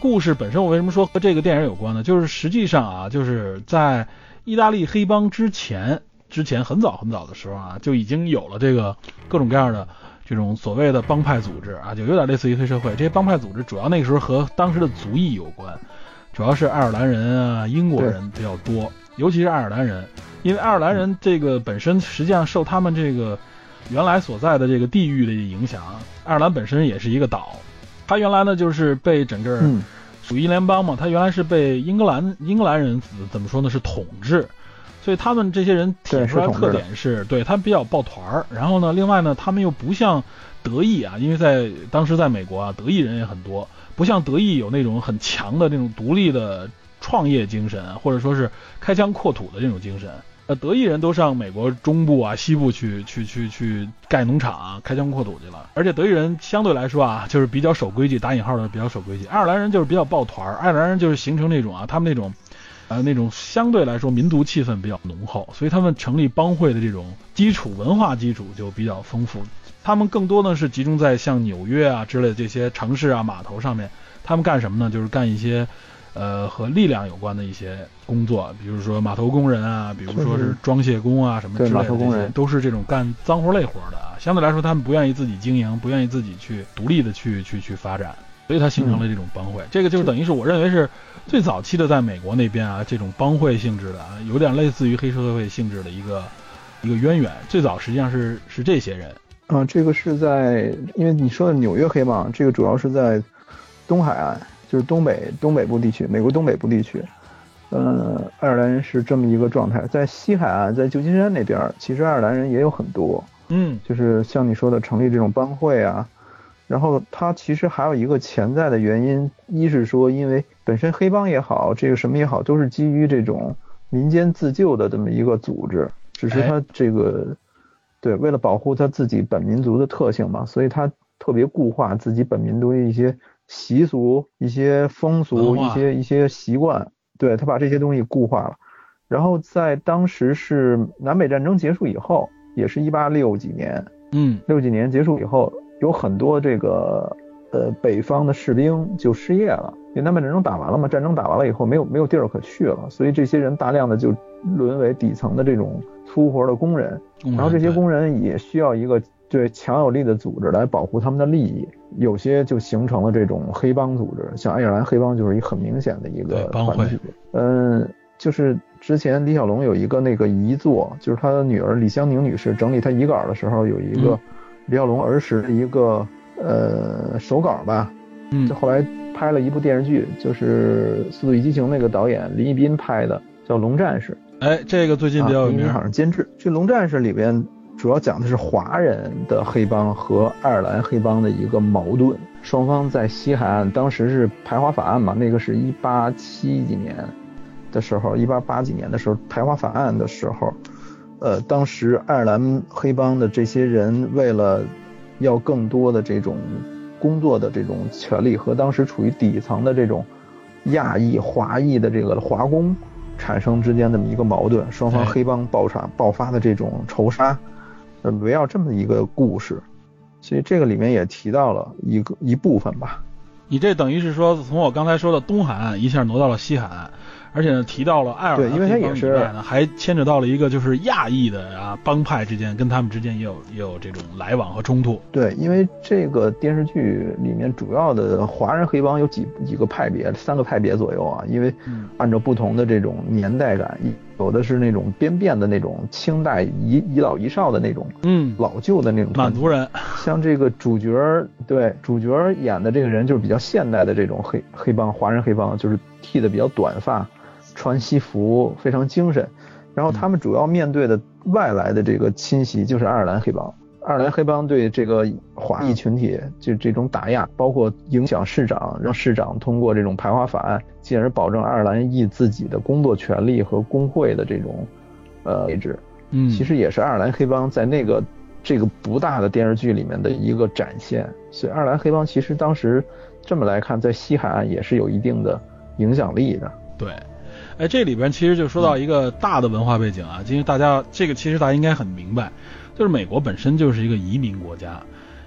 故事本身，我为什么说和这个电影有关呢？就是实际上啊，就是在意大利黑帮之前，之前很早很早的时候啊，就已经有了这个各种各样的这种所谓的帮派组织啊，就有点类似于黑社会。这些帮派组织主要那个时候和当时的族裔有关，主要是爱尔兰人啊、英国人比较多。尤其是爱尔兰人，因为爱尔兰人这个本身实际上受他们这个原来所在的这个地域的影响，爱尔兰本身也是一个岛，他原来呢就是被整个嗯。属于英联邦嘛，他原来是被英格兰英格兰人怎么说呢是统治，所以他们这些人体出来的特点是对他们比较抱团儿，然后呢，另外呢，他们又不像德意啊，因为在当时在美国啊，德意人也很多，不像德意有那种很强的那种独立的创业精神，或者说是开疆扩土的这种精神。呃，德意人都上美国中部啊、西部去去去去盖农场、啊、开疆扩土去了。而且德意人相对来说啊，就是比较守规矩，打引号的比较守规矩。爱尔兰人就是比较抱团儿，爱尔兰人就是形成那种啊，他们那种，呃，那种相对来说民族气氛比较浓厚，所以他们成立帮会的这种基础文化基础就比较丰富。他们更多呢是集中在像纽约啊之类的这些城市啊码头上面，他们干什么呢？就是干一些。呃，和力量有关的一些工作，比如说码头工人啊，比如说是装卸工啊，什么之类的，都是这种干脏活累活的啊。相对来说，他们不愿意自己经营，不愿意自己去独立的去去去发展，所以它形成了这种帮会。这个就是等于是我认为是最早期的在美国那边啊，这种帮会性质的啊，有点类似于黑社会性质的一个一个渊源。最早实际上是是这些人。啊，这个是在，因为你说的纽约黑帮，这个主要是在东海岸。就是东北东北部地区，美国东北部地区，呃，爱尔兰人是这么一个状态。在西海岸，在旧金山那边，其实爱尔兰人也有很多，嗯，就是像你说的成立这种帮会啊。然后它其实还有一个潜在的原因，一是说，因为本身黑帮也好，这个什么也好，都是基于这种民间自救的这么一个组织，只是它这个，对，为了保护他自己本民族的特性嘛，所以他特别固化自己本民族的一些。习俗、一些风俗、一些一些习惯，对他把这些东西固化了。然后在当时是南北战争结束以后，也是一八六几年，嗯，六几年结束以后，有很多这个呃北方的士兵就失业了，因为南北战争打完了嘛，战争打完了以后没有没有地儿可去了，所以这些人大量的就沦为底层的这种粗活的工人，然后这些工人也需要一个。对强有力的组织来保护他们的利益，有些就形成了这种黑帮组织，像爱尔兰黑帮就是一很明显的一个团体。嗯，就是之前李小龙有一个那个遗作，就是他的女儿李香凝女士整理他遗稿的时候，有一个李小龙儿时的一个呃手稿吧。嗯，就后来拍了一部电视剧，就是《速度与激情》那个导演林一斌拍的，叫《龙战士》。哎，这个最近比较有名，好像监制。这《龙战士》里边。主要讲的是华人的黑帮和爱尔兰黑帮的一个矛盾，双方在西海岸，当时是排华法案嘛，那个是一八七几年的时候，一八八几年的时候排华法案的时候，呃，当时爱尔兰黑帮的这些人为了要更多的这种工作的这种权利和当时处于底层的这种亚裔华裔的这个华工产生之间的一个矛盾，双方黑帮爆发爆发的这种仇杀。呃，围绕这么一个故事，所以这个里面也提到了一个一部分吧。你这等于是说，从我刚才说的东海岸一下挪到了西海岸，而且呢提到了爱尔兰对，因为它也是呢，还牵扯到了一个就是亚裔的啊帮派之间，跟他们之间也有也有这种来往和冲突。对，因为这个电视剧里面主要的华人黑帮有几几个派别，三个派别左右啊，因为按照不同的这种年代感。有的是那种边变的那种清代遗遗老遗少的那种，嗯，老旧的那种满族人。像这个主角对主角演的这个人就是比较现代的这种黑黑帮，华人黑帮就是剃的比较短发，穿西服，非常精神。然后他们主要面对的外来的这个侵袭就是爱尔兰黑帮。爱尔兰黑帮对这个华裔群体就这种打压，包括影响市长，让市长通过这种排华法案，进而保证爱尔兰裔自己的工作权利和工会的这种呃位置。嗯，其实也是爱尔兰黑帮在那个这个不大的电视剧里面的一个展现。所以爱尔兰黑帮其实当时这么来看，在西海岸也是有一定的影响力的。对，哎，这里边其实就说到一个大的文化背景啊，因为大家这个其实大家应该很明白。就是美国本身就是一个移民国家，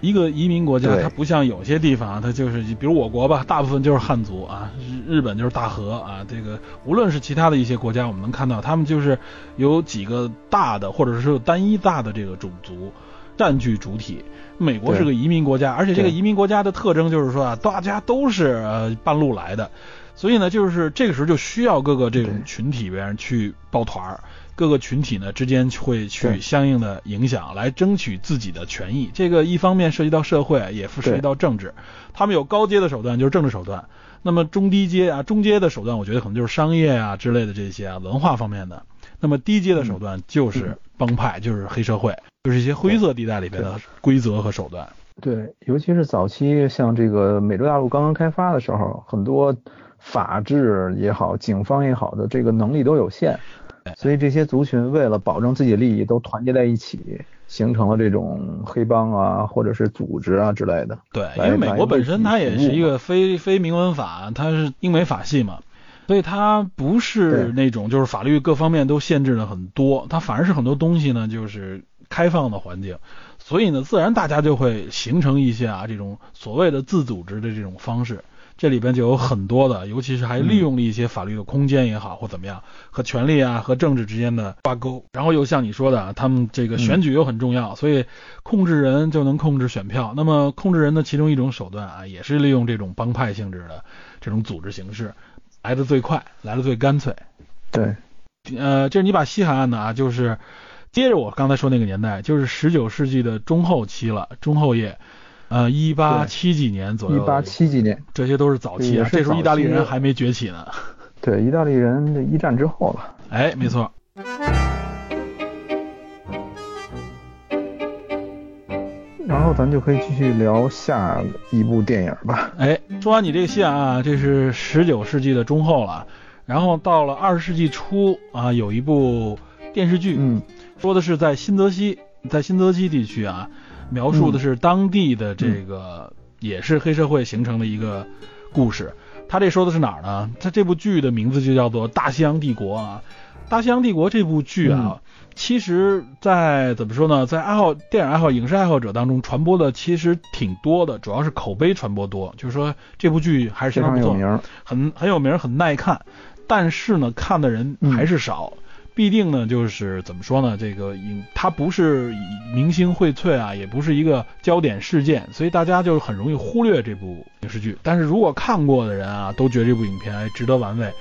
一个移民国家，它不像有些地方，它就是比如我国吧，大部分就是汉族啊，日日本就是大和啊，这个无论是其他的一些国家，我们能看到他们就是有几个大的或者是单一大的这个种族占据主体。美国是个移民国家，而且这个移民国家的特征就是说啊，大家都是呃半路来的。所以呢，就是这个时候就需要各个这种群体边去抱团儿，各个群体呢之间会去相应的影响，来争取自己的权益。这个一方面涉及到社会，也涉及到政治。他们有高阶的手段，就是政治手段；那么中低阶啊，中阶的手段，我觉得可能就是商业啊之类的这些啊文化方面的。那么低阶的手段就是帮派，就是黑社会，就是一些灰色地带里边的规则和手段。对，尤其是早期像这个美洲大陆刚刚开发的时候，很多法制也好，警方也好的这个能力都有限，所以这些族群为了保证自己的利益，都团结在一起，形成了这种黑帮啊，或者是组织啊之类的。对，因为美国本身它也是一个非非明文法，它是英美法系嘛，所以它不是那种就是法律各方面都限制的很多，它反而是很多东西呢就是开放的环境。所以呢，自然大家就会形成一些啊这种所谓的自组织的这种方式，这里边就有很多的，尤其是还利用了一些法律的空间也好或怎么样，和权力啊和政治之间的挂钩。然后又像你说的，他们这个选举又很重要，所以控制人就能控制选票。那么控制人的其中一种手段啊，也是利用这种帮派性质的这种组织形式，来的最快，来的最干脆。对，呃，这是你把西海岸的啊，就是。接着我刚才说那个年代，就是十九世纪的中后期了，中后叶，呃，一八七几年左右。一八七几年，这些都是早期啊。这时候意大利人还没崛起呢。对，意大利人的一战之后了。哎，没错。然后咱就可以继续聊下一部电影吧。哎，说完你这个线啊，这是十九世纪的中后了，然后到了二十世纪初啊，有一部电视剧，嗯。说的是在新泽西，在新泽西地区啊，描述的是当地的这个也是黑社会形成的一个故事。他这说的是哪儿呢？他这部剧的名字就叫做《大西洋帝国》啊。《大西洋帝国》这部剧啊，其实，在怎么说呢，在爱好电影爱好、影视爱好者当中传播的其实挺多的，主要是口碑传播多。就是说这部剧还是相当不错，很很有名，很耐看。但是呢，看的人还是少。必定呢，就是怎么说呢？这个影它不是明星荟萃啊，也不是一个焦点事件，所以大家就是很容易忽略这部影视剧。但是如果看过的人啊，都觉得这部影片值得玩味，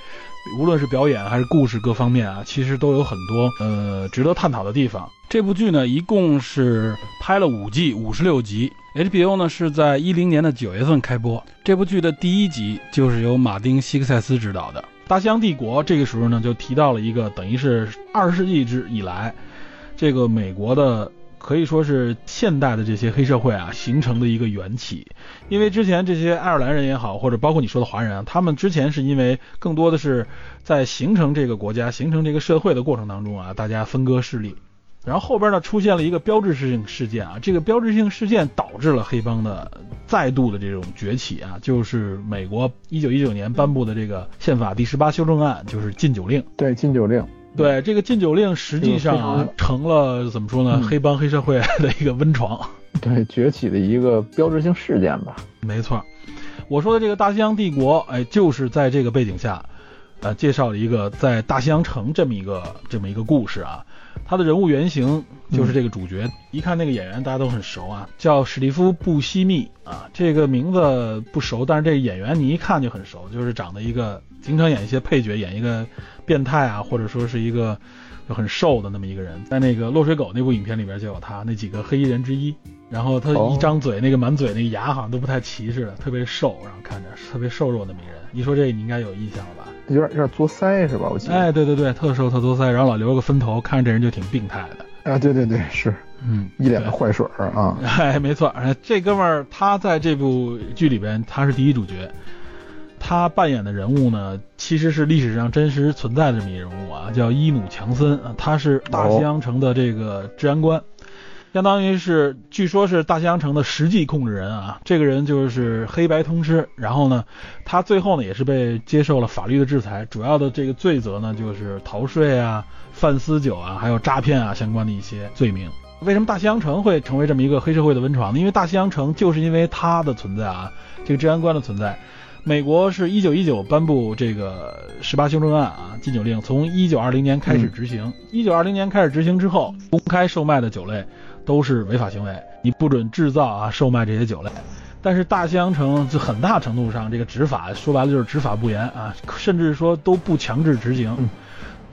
无论是表演还是故事各方面啊，其实都有很多呃值得探讨的地方。这部剧呢，一共是拍了五季，五十六集。HBO 呢是在一零年的九月份开播。这部剧的第一集就是由马丁·西克塞斯执导的。大西洋帝国这个时候呢，就提到了一个等于是二十世纪之以来，这个美国的可以说是现代的这些黑社会啊形成的一个缘起。因为之前这些爱尔兰人也好，或者包括你说的华人啊，他们之前是因为更多的是在形成这个国家、形成这个社会的过程当中啊，大家分割势力。然后后边呢出现了一个标志性事件啊，这个标志性事件导致了黑帮的再度的这种崛起啊，就是美国一九一九年颁布的这个宪法第十八修正案，就是禁酒令。对，禁酒令。对，这个禁酒令实际上成了怎么说呢？黑帮黑社会的一个温床。对，崛起的一个标志性事件吧。没错，我说的这个大西洋帝国，哎，就是在这个背景下，呃，介绍了一个在大西洋城这么一个这么一个故事啊。他的人物原型就是这个主角，一看那个演员大家都很熟啊，叫史蒂夫·布西密啊，这个名字不熟，但是这个演员你一看就很熟，就是长得一个经常演一些配角，演一个变态啊，或者说是一个就很瘦的那么一个人，在那个落水狗那部影片里边就有他那几个黑衣人之一，然后他一张嘴那个满嘴那个牙好像都不太齐似的，特别瘦，然后看着特别瘦弱那么一人，一说这你应该有印象了吧？有点有点作腮是吧？我记得。哎，对对对，特瘦特作腮，然后老留个分头，看着这人就挺病态的。啊，对对对，是，嗯，一脸的坏水儿啊。[laughs] 哎，没错，这哥们儿他在这部剧里边他是第一主角，他扮演的人物呢其实是历史上真实存在的这么一人物啊，叫伊努强森啊，他是大西洋城的这个治安官。相当于是，据说是大西洋城的实际控制人啊，这个人就是黑白通吃。然后呢，他最后呢也是被接受了法律的制裁，主要的这个罪责呢就是逃税啊、贩私酒啊，还有诈骗啊相关的一些罪名。为什么大西洋城会成为这么一个黑社会的温床呢？因为大西洋城就是因为它的存在啊，这个治安官的存在。美国是一九一九颁布这个十八修正案啊，禁酒令从一九二零年开始执行。一九二零年开始执行之后，公开售卖的酒类。都是违法行为，你不准制造啊、售卖这些酒类。但是大西洋城就很大程度上这个执法说白了就是执法不严啊，甚至说都不强制执行。嗯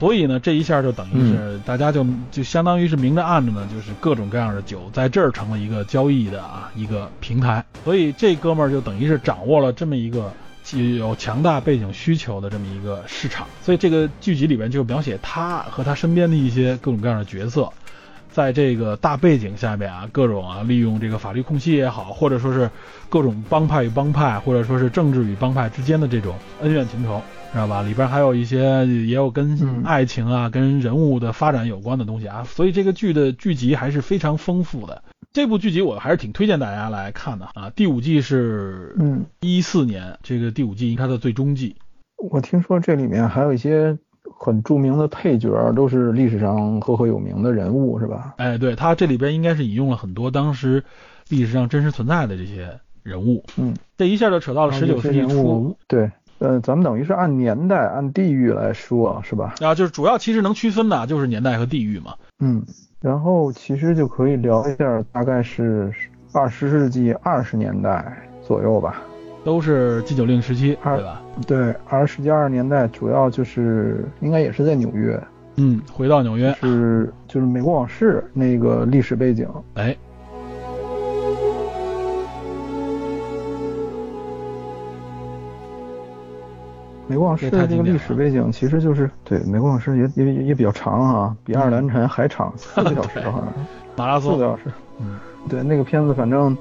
所以呢，这一下就等于是大家就就相当于是明着暗着呢，就是各种各样的酒在这儿成了一个交易的啊一个平台。所以这哥们儿就等于是掌握了这么一个具有强大背景需求的这么一个市场。所以这个剧集里边就描写他和他身边的一些各种各样的角色。在这个大背景下面啊，各种啊利用这个法律空隙也好，或者说是各种帮派与帮派，或者说是政治与帮派之间的这种恩怨情仇，知道吧？里边还有一些也有跟嗯爱情啊、跟人物的发展有关的东西啊，所以这个剧的剧集还是非常丰富的。这部剧集我还是挺推荐大家来看的啊。第五季是嗯，一四年，这个第五季应该它的最终季。我听说这里面还有一些很著名的配角，都是历史上赫赫有名的人物，是吧？哎，对，他这里边应该是引用了很多当时历史上真实存在的这些人物。嗯，这一下就扯到了十九世纪人初物，对，呃，咱们等于是按年代、按地域来说，是吧？啊，就是主要其实能区分的就是年代和地域嘛。嗯，然后其实就可以聊一下，大概是二十世纪二十年代左右吧。都是禁酒令时期，二对吧？对，二十世纪二十年代主要就是应该也是在纽约，嗯，回到纽约，是就是美国往事那个历史背景。哎，美国往事这个历史背景其实就是对美国往事也也也比较长啊，比爱尔兰城还长，四个小时好像是。马拉松，四个小时。嗯，对，那个片子反正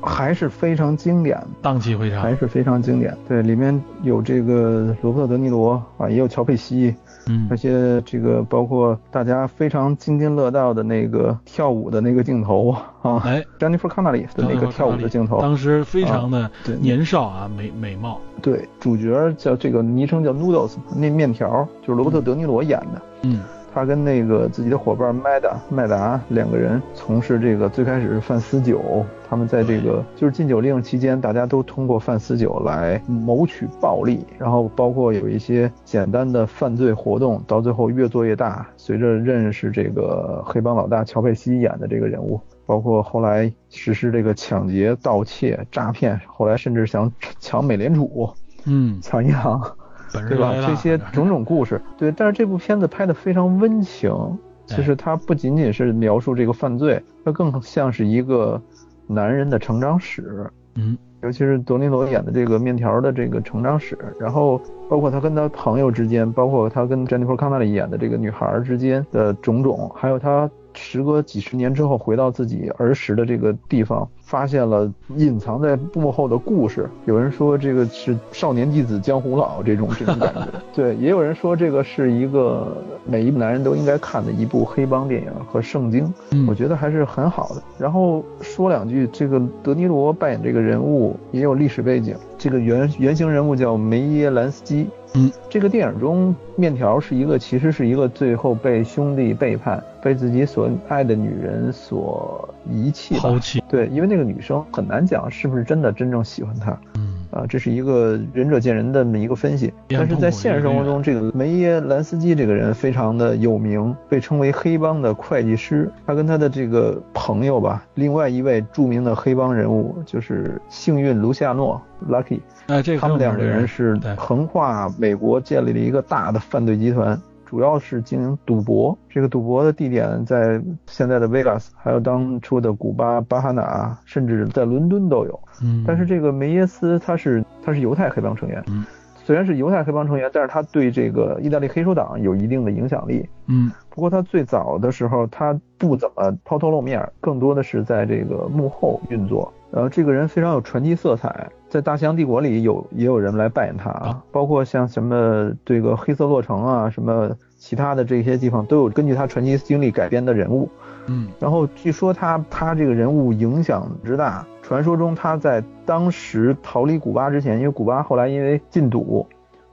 还是非常经典，荡气回肠还。是非常经典。对，里面有这个罗伯特·德尼罗啊，也有乔佩西，嗯而，且这个包括大家非常津津乐道的那个跳舞的那个镜头啊哎，，Jennifer Connelly 的那个跳舞的镜头。当时非常的对年少啊，美美貌。对，主角叫这个昵称叫 Noodles，那面条就是罗伯特·德尼罗演的。嗯，他跟那个自己的伙伴麦达麦达两个人从事这个最开始是贩私酒，他们在这个就是禁酒令期间，大家都通过贩私酒来谋取暴利，然后包括有一些简单的犯罪活动，到最后越做越大。随着认识这个黑帮老大乔佩西演的这个人物，包括后来实施这个抢劫、盗窃、诈骗，后来甚至想抢美联储、嗯，抢银行。对吧？这些 [laughs] 种种故事，对，但是这部片子拍的非常温情，哎其实它不仅仅是描述这个犯罪，它更像是一个男人的成长史。嗯，尤其是德尼罗演的这个面条的这个成长史，然后包括他跟他朋友之间，包括他跟 Jennifer Connelly 演的这个女孩之间的种种，还有他时隔几十年之后回到自己儿时的这个地方，发现了隐藏在幕后的故事。有人说这个是少年弟子江湖老这种这种感觉，[laughs] 对，也有人说这个是一个每一个男人都应该看的一部黑帮电影和圣经。嗯我觉得还是很好的。然后说两句，这个德尼罗扮演这个人物也有历史背景，这个原原型人物叫梅耶兰斯基。嗯，这个电影中，面条是一个其实是一个最后被兄弟背叛，被自己所爱的女人所遗弃抛弃。对，因为那个女生很难讲是不是真的真正喜欢他。嗯啊，这是一个仁者见仁的这么一个分析。但是在现实生活中，这个梅耶兰斯基这个人非常的有名，被称为黑帮的会计师。他跟他的这个朋友吧，另外一位著名的黑帮人物就是幸运卢夏诺 （Lucky），哎，这个他们两个人是横跨美国建立了一个大的犯罪集团。主要是经营赌博，这个赌博的地点在现在的 Vegas，还有当初的古巴、巴哈纳，甚至在伦敦都有。嗯，但是这个梅耶斯他是他是犹太黑帮成员，嗯虽然是犹太黑帮成员，但是他对这个意大利黑手党有一定的影响力。嗯不过他最早的时候他不怎么抛头露面，更多的是在这个幕后运作。呃，这个人非常有传奇色彩，在《大西洋帝国》里有也有人来扮演他啊，包括像什么这个黑色洛城啊，什么其他的这些地方都有根据他传奇经历改编的人物。嗯然后据说他他这个人物影响之大，传说中他在当时逃离古巴之前，因为古巴后来因为禁赌，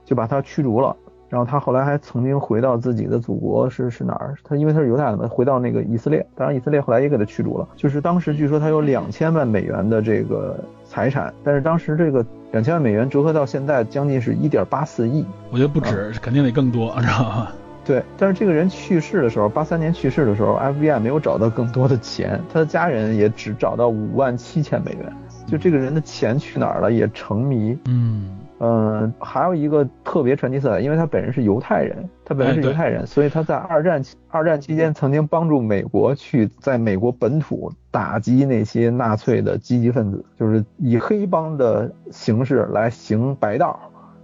就把他驱逐了。然后他后来还曾经回到自己的祖国是是哪儿？他因为他是犹太的嘛，回到那个以色列。当然以色列后来也给他驱逐了。就是当时据说他有两千万美元的这个财产，但是当时这个两千万美元折合到现在将近是一点八四亿。我觉得不止，肯定得更多，知道吗？[laughs] 对，但是这个人去世的时候，八三年去世的时候，FBI 没有找到更多的钱，他的家人也只找到五万七千美元。就这个人的钱去哪儿了也成谜。嗯嗯，还有一个特别传奇色彩，因为他本人是犹太人，他本人是犹太人，所以他在二战二战期间曾经帮助美国去在美国本土打击那些纳粹的积极分子，就是以黑帮的形式来行白道，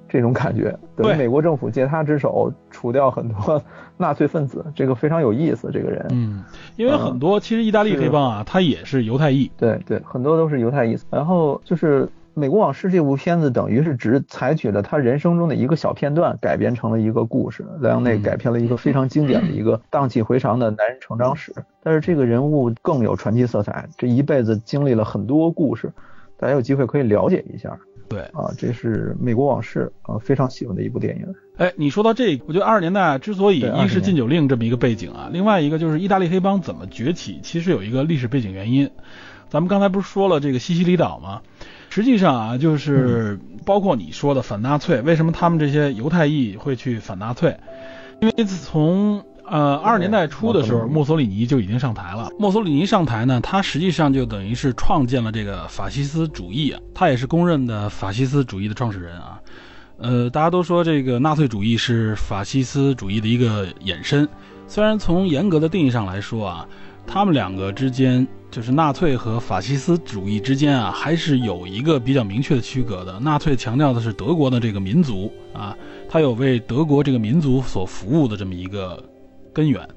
这种感觉。等于美国政府借他之手除掉很多 [laughs] 纳粹分子，这个非常有意思。这个人，嗯，因为很多其实意大利黑帮啊，他也是犹太裔，对对，很多都是犹太裔。然后就是。《美国往事》这部片子等于是只采取了他人生中的一个小片段，改编成了一个故事，莱昂内改编了一个非常经典的一个荡气回肠的男人成长史。但是这个人物更有传奇色彩，这一辈子经历了很多故事，大家有机会可以了解一下。对啊，这是《美国往事》啊，非常喜欢的一部电影。哎，你说到这，我觉得二十年代之所以一是禁酒令这么一个背景啊，另外一个就是意大利黑帮怎么崛起，其实有一个历史背景原因。咱们刚才不是说了这个西西里岛吗？实际上啊，就是包括你说的反纳粹，为什么他们这些犹太裔会去反纳粹？因为从呃二十年代初的时候，墨索里尼就已经上台了。墨索里尼上台呢，他实际上就等于是创建了这个法西斯主义啊，他也是公认的法西斯主义的创始人啊。呃，大家都说这个纳粹主义是法西斯主义的一个衍生，虽然从严格的定义上来说啊，他们两个之间。就是纳粹和法西斯主义之间啊，还是有一个比较明确的区隔的。纳粹强调的是德国的这个民族啊，他有为德国这个民族所服务的这么一个根源。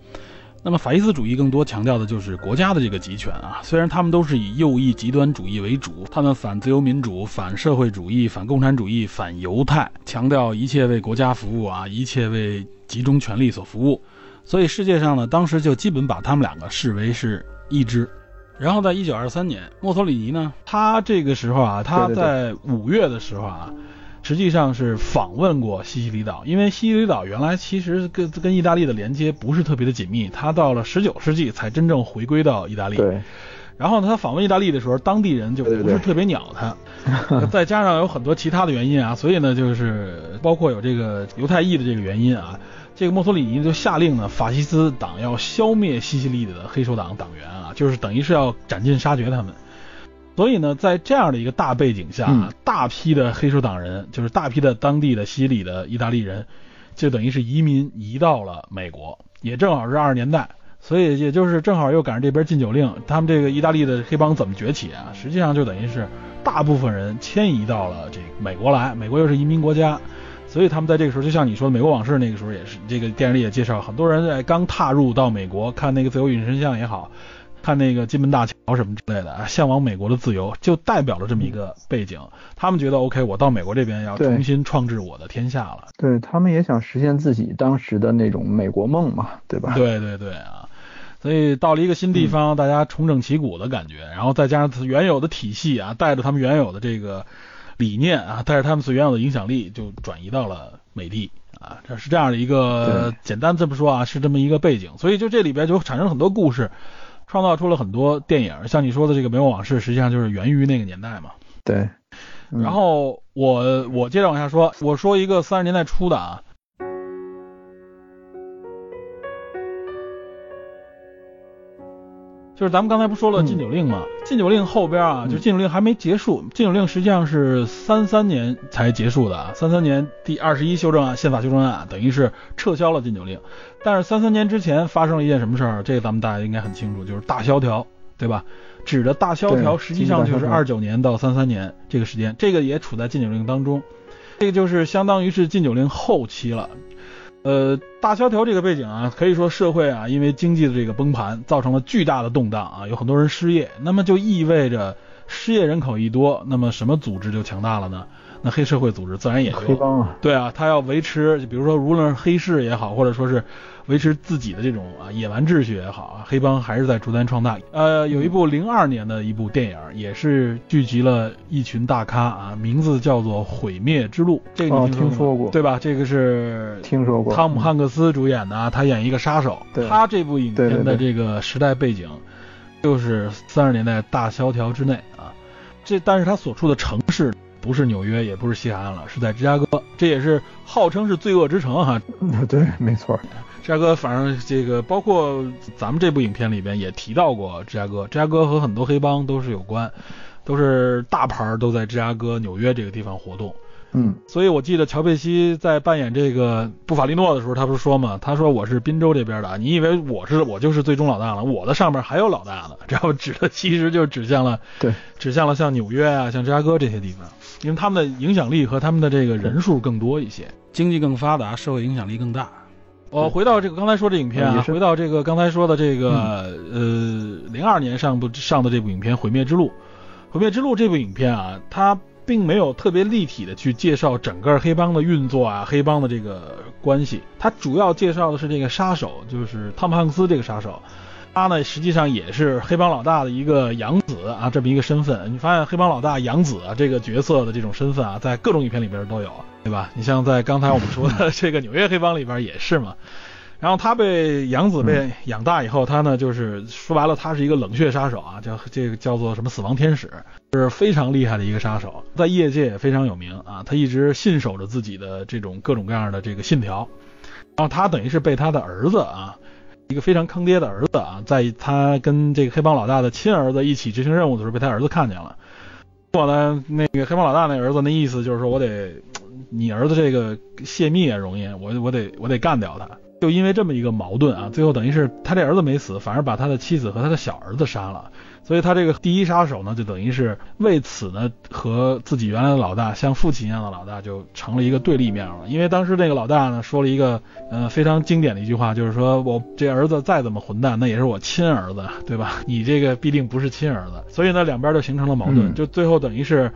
那么法西斯主义更多强调的就是国家的这个集权啊。虽然他们都是以右翼极端主义为主，他们反自由民主、反社会主义、反共产主义、反犹太，强调一切为国家服务啊，一切为集中权力所服务。所以世界上呢，当时就基本把他们两个视为是一支。然后在一九二三年，墨索里尼呢，他这个时候啊，他在五月的时候啊，实际上是访问过西西里岛，因为西西里岛原来其实跟跟意大利的连接不是特别的紧密，他到了十九世纪才真正回归到意大利。对。然后呢，他访问意大利的时候，当地人就不是特别鸟他，[laughs] 再加上有很多其他的原因啊，所以呢，就是包括有这个犹太裔的这个原因啊。这个墨索里尼就下令呢，法西斯党要消灭西西里的黑手党党员啊，就是等于是要斩尽杀绝他们。所以呢，在这样的一个大背景下，大批的黑手党人，就是大批的当地的西西里的意大利人，就等于是移民移到了美国，也正好是二十年代，所以也就是正好又赶上这边禁酒令，他们这个意大利的黑帮怎么崛起啊？实际上就等于是大部分人迁移到了这个美国来，美国又是移民国家。所以他们在这个时候，就像你说的《美国往事》那个时候也是，这个电影里也介绍，很多人在刚踏入到美国看那个自由女神像也好，看那个金门大桥什么之类的，向往美国的自由，就代表了这么一个背景。他们觉得 OK，我到美国这边要重新创制我的天下了。对他们也想实现自己当时的那种美国梦嘛，对吧？对对对啊，所以到了一个新地方，大家重整旗鼓的感觉，然后再加上原有的体系啊，带着他们原有的这个。理念啊，带着他们所原有的影响力，就转移到了美帝啊，这是这样的一个简单这么说啊，是这么一个背景，所以就这里边就产生很多故事，创造出了很多电影，像你说的这个《美国往事》，实际上就是源于那个年代嘛。对。然后我我接着往下说，我说一个三十年代初的啊。就是咱们刚才不说了禁酒令吗？禁酒令后边啊，就禁酒令还没结束。禁酒令实际上是三三年才结束的啊，三三年第二十一修正案，宪法修正案等于是撤销了禁酒令。但是三三年之前发生了一件什么事儿？这个咱们大家应该很清楚，就是大萧条，对吧？指的大萧条实际上就是二九年到三三年这个时间，这个也处在禁酒令当中，这个就是相当于是禁酒令后期了。呃，大萧条这个背景啊，可以说社会啊，因为经济的这个崩盘，造成了巨大的动荡啊，有很多人失业，那么就意味着失业人口一多，那么什么组织就强大了呢？那黑社会组织自然也就黑帮啊，对啊，他要维持，就比如说无论是黑市也好，或者说是。维持自己的这种啊野蛮秩序也好啊，黑帮还是在逐渐壮大。呃，有一部零二年的一部电影，也是聚集了一群大咖啊，名字叫做《毁灭之路》。这个你听说过对吧？这个是听说过。汤姆汉克斯主演的，他演一个杀手。他这部影片的这个时代背景，就是三十年代大萧条之内啊。这但是他所处的城市不是纽约，也不是西海岸了，是在芝加哥。这也是号称是罪恶之城哈。[laughs] 对，没错。[laughs] 芝加哥，反正这个包括咱们这部影片里边也提到过芝加哥，芝加哥和很多黑帮都是有关。都是大牌儿都在芝加哥、纽约这个地方活动。嗯所以我记得乔佩西在扮演这个布法利诺的时候，他不是说嘛？他说我是滨州这边的，你以为我是我就是最终老大了？我的上面还有老大呢，然后指的其实就指向了对，指向了像纽约啊、像芝加哥这些地方，因为他们的影响力和他们的这个人数更多一些，经济更发达，社会影响力更大。我回到这个刚才说这影片啊，回到这个刚才说的这个、呃零二年上部上的这部影片《毁灭之路》，《毁灭之路》这部影片啊，它并没有特别立体的去介绍整个黑帮的运作啊，黑帮的这个关系，它主要介绍的是这个杀手，就是汤姆汉克斯这个杀手。他呢，实际上也是黑帮老大的一个养子啊，这么一个身份。你发现黑帮老大养子啊这个角色的这种身份啊，在各种影片里边都有，对吧？你像在刚才我们说的 [laughs] 这个纽约黑帮里边也是嘛。然后他被养子被养大以后，他呢就是说白了，他是一个冷血杀手啊，叫这个叫做什么死亡天使，是非常厉害的一个杀手，在业界也非常有名啊。他一直信守着自己的这种各种各样的这个信条。然后他等于是被他的儿子啊，一个非常坑爹的儿子啊，在他跟这个黑帮老大的亲儿子一起执行任务的时候，被他儿子看见了。我呢，那个黑帮老大那儿子那意思就是说我得，你儿子这个泄密也容易，我我得我得干掉他。就因为这么一个矛盾啊，最后等于是他这儿子没死，反而把他的妻子和他的小儿子杀了。所以他这个第一杀手呢，就等于是为此呢和自己原来的老大像父亲一样的老大就成了一个对立面了。因为当时那个老大呢说了一个呃非常经典的一句话，就是说我这儿子再怎么混蛋，那也是我亲儿子，对吧？[laughs] 你这个必定不是亲儿子。所以呢两边就形成了矛盾，嗯就最后等于是。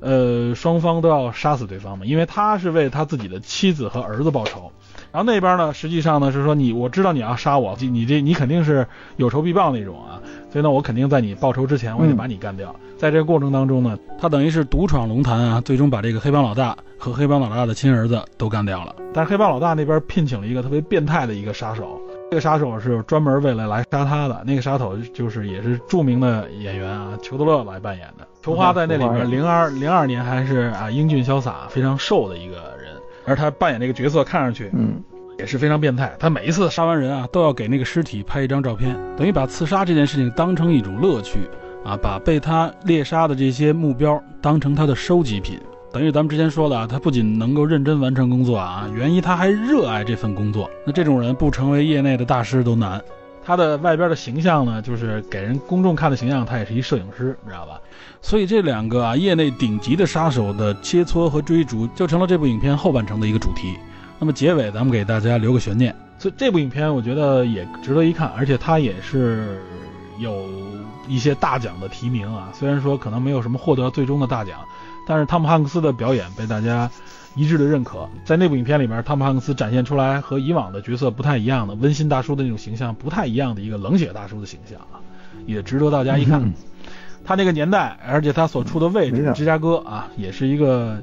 呃，双方都要杀死对方嘛，因为他是为他自己的妻子和儿子报仇，然后那边呢，实际上呢是说你，我知道你要杀我，你这你肯定是有仇必报那种啊，所以呢，我肯定在你报仇之前，我得把你干掉。在这个过程当中呢，他等于是独闯龙潭啊，最终把这个黑帮老大和黑帮老大的亲儿子都干掉了。但是黑帮老大那边聘请了一个特别变态的一个杀手，这个杀手是专门为了来杀他的。那个杀手就是也是著名的演员啊，裘德勒来扮演的。裘花在那里边，零二零二年还是啊英俊潇洒、非常瘦的一个人，而他扮演这个角色看上去嗯也是非常变态。他每一次杀完人啊，都要给那个尸体拍一张照片，等于把刺杀这件事情当成一种乐趣啊，把被他猎杀的这些目标当成他的收集品。等于咱们之前说的啊，他不仅能够认真完成工作啊，原因他还热爱这份工作。那这种人不成为业内的大师都难。他的外边的形象呢，就是给人公众看的形象，他也是一摄影师，你知道吧？所以这两个啊业内顶级的杀手的切磋和追逐，就成了这部影片后半程的一个主题。那么结尾咱们给大家留个悬念，所以这部影片我觉得也值得一看，而且它也是有一些大奖的提名啊。虽然说可能没有什么获得最终的大奖，但是汤姆汉克斯的表演被大家一致的认可。在那部影片里面，汤姆汉克斯展现出来和以往的角色不太一样的温馨大叔的那种形象，不太一样的一个冷血大叔的形象啊，也值得大家一看。嗯他那个年代，而且他所处的位置，芝加哥啊，也是一个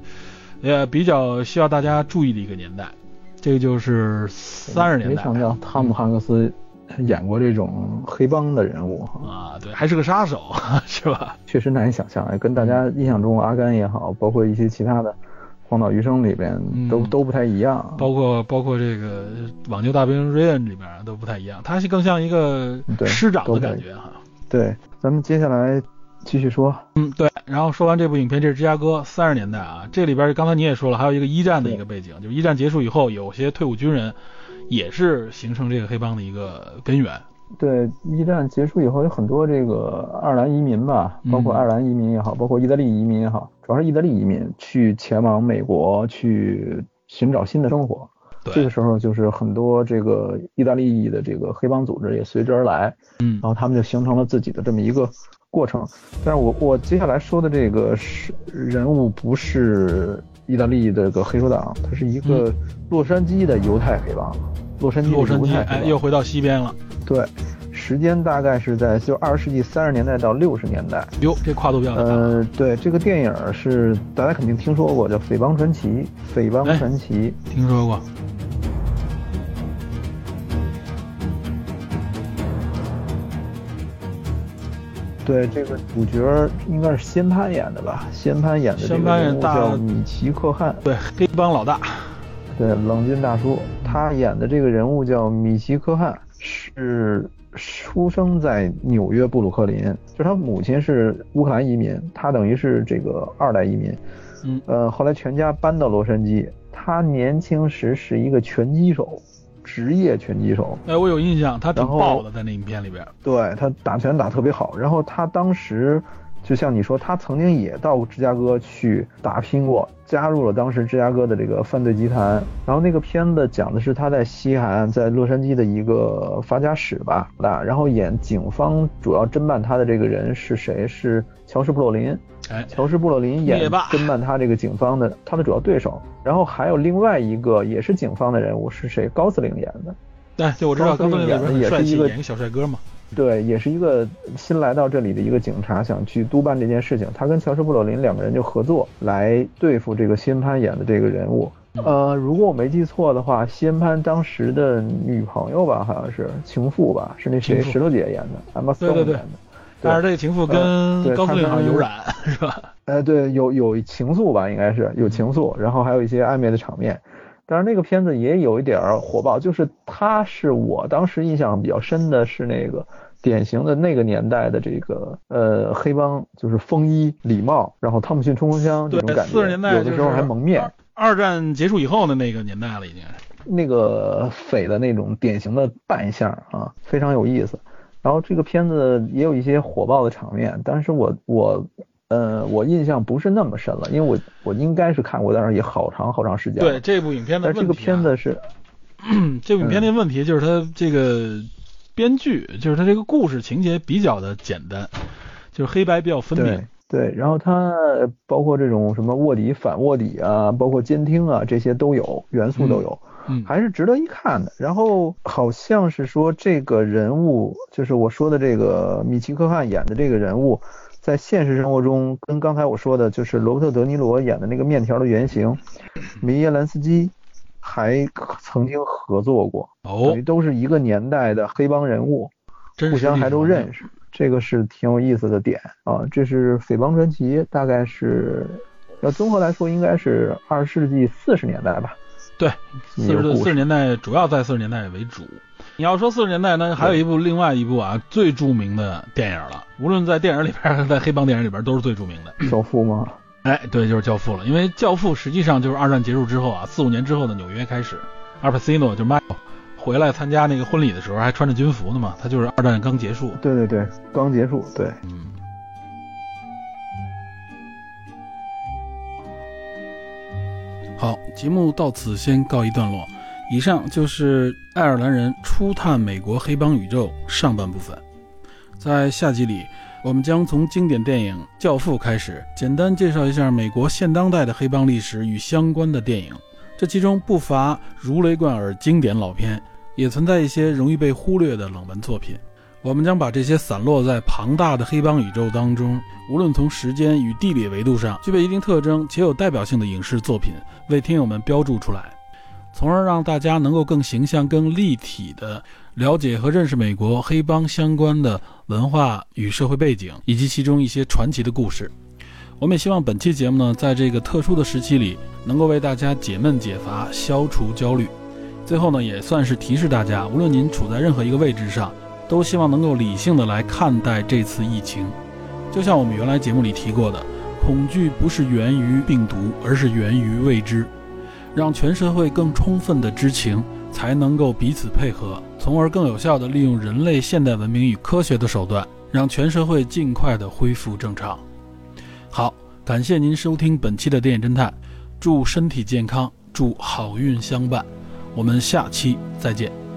呃比较需要大家注意的一个年代。这个就是三十年代没想到汤姆汉克斯演过这种黑帮的人物哈，啊，对，还是个杀手，[laughs] 是吧？确实难以想象，哎，跟大家印象中阿甘也好，包括一些其他的《荒岛余生》里边都、嗯都不太一样。包括包括这个《网球大兵瑞恩》里边都不太一样，他是更像一个师长的感觉哈。对，咱们接下来继续说。嗯，对。然后说完这部影片，这是芝加哥三十年代啊，这里边刚才你也说了，还有一个一战的一个背景，就是一战结束以后，有些退伍军人也是形成这个黑帮的一个根源。对，一战结束以后，有很多这个爱尔兰移民吧，包括嗯爱尔兰移民也好，包括意大利移民也好，主要是意大利移民去前往美国去寻找新的生活。对，这个时候就是很多这个意大利裔的这个黑帮组织也随之而来，嗯。然后他们就形成了自己的这么一个过程。但是我我接下来说的这个是人物不是意大利的这个黑手党，他是一个洛杉矶的犹太黑帮，洛杉矶洛杉矶，哎，又回到西边了。对，时间大概是在就二十世纪三十年代到六十年代。哟，这跨度比较大。呃，对，这个电影是大家肯定听说过，叫《匪帮传奇》。匪帮哎传奇，听说过。对，这个主角应该是仙潘演的吧？仙潘演的这仙个人物潘演大叫米奇克汉，对，黑帮老大。对，冷峻大叔，他演的这个人物叫米奇科汉。是出生在纽约布鲁克林，就是他母亲是乌克兰移民，他等于是这个二代移民。嗯，呃，后来全家搬到洛杉矶。他年轻时是一个拳击手，职业拳击手。哎，我有印象，他挺爆的，在那影片里边。对他打拳打特别好，然后他当时就像你说，他曾经也到芝加哥去打拼过，加入了当时芝加哥的这个犯罪集团。然后那个片子讲的是他在西海岸，在洛杉矶的一个发家史吧，那然后演警方主要侦办他的这个人是谁？是乔什·布洛林。哎，乔什·布洛林演侦办他这个警方的他的主要对手，然后还有另外一个也是警方的人物是谁？高司令演的。对，对，我知道，高司令演的也是一个演个小帅哥嘛。对，也是一个新来到这里的一个警察，想去督办这件事情。他跟乔什·布洛林两个人就合作来对付这个西恩潘演的这个人物。呃，如果我没记错的话，西恩潘当时的女朋友吧，好像是情妇吧，是那谁石头姐演的，Emma 对 Stone 演的。但是这个情妇呃跟对高司令有染，[laughs] 是吧？呃，对，有有情愫吧，应该是有情愫，然后还有一些暧昧的场面。当然，那个片子也有一点儿火爆，就是它是我当时印象比较深的是那个典型的那个年代的这个呃黑帮，就是风衣、礼帽，然后汤姆逊冲锋枪这对种，感觉，四十年代就是有的时候还蒙面二。二战结束以后的那个年代了，已经。那个匪的那种典型的扮相啊，非常有意思。然后这个片子也有一些火爆的场面，但是我我呃我印象不是那么深了，因为我我应该是看过，但是也好长好长时间了。对这部影片的问题、啊，但这个片子是 [clears throat] 这部影片的问题就是它这个编剧，就是它这个故事情节比较的简单，就是黑白比较分明对。对，然后它包括这种什么卧底反卧底啊，包括监听啊，这些都有元素都有。嗯，还是值得一看的。然后好像是说这个人物，就是我说的这个米奇·科汉演的这个人物，在现实生活中跟刚才我说的，就是罗伯特·德尼罗演的那个面条的原型梅耶·兰斯基，还曾经合作过，哦等于，都是一个年代的黑帮人物，互相还都认识，这个是挺有意思的点啊。这是《匪帮传奇》，大概是要综合来说，应该是二十世纪四十年代吧。对，四十四十年代主要在四十年代为主。你要说四十年代呢，还有一部另外一部啊最著名的电影了，无论在电影里边，还是在黑帮电影里边，都是最著名的。教父吗？哎，对，就是《教父》了。因为《教父》实际上就是二战结束之后啊，四五年之后的纽约开始，阿尔帕西诺就 Michael 回来参加那个婚礼的时候还穿着军服呢嘛，他就是二战刚结束。对对对，刚结束，对。嗯。好，节目到此先告一段落。以上就是爱尔兰人初探美国黑帮宇宙上半部分。在下集里，我们将从经典电影《教父》开始，简单介绍一下美国现当代的黑帮历史与相关的电影。这其中不乏如雷贯耳经典老片，也存在一些容易被忽略的冷门作品。我们将把这些散落在庞大的黑帮宇宙当中，无论从时间与地理维度上具备一定特征且有代表性的影视作品，为听友们标注出来，从而让大家能够更形象、更立体的了解和认识美国黑帮相关的文化与社会背景，以及其中一些传奇的故事。我们也希望本期节目呢，在这个特殊的时期里，能够为大家解闷解乏、消除焦虑。最后呢，也算是提示大家，无论您处在任何一个位置上，都希望能够理性的来看待这次疫情。就像我们原来节目里提过的，恐惧不是源于病毒，而是源于未知。让全社会更充分的知情，才能够彼此配合，从而更有效地利用人类现代文明与科学的手段，让全社会尽快地恢复正常。好，感谢您收听本期的电影侦探，祝身体健康，祝好运相伴，我们下期再见。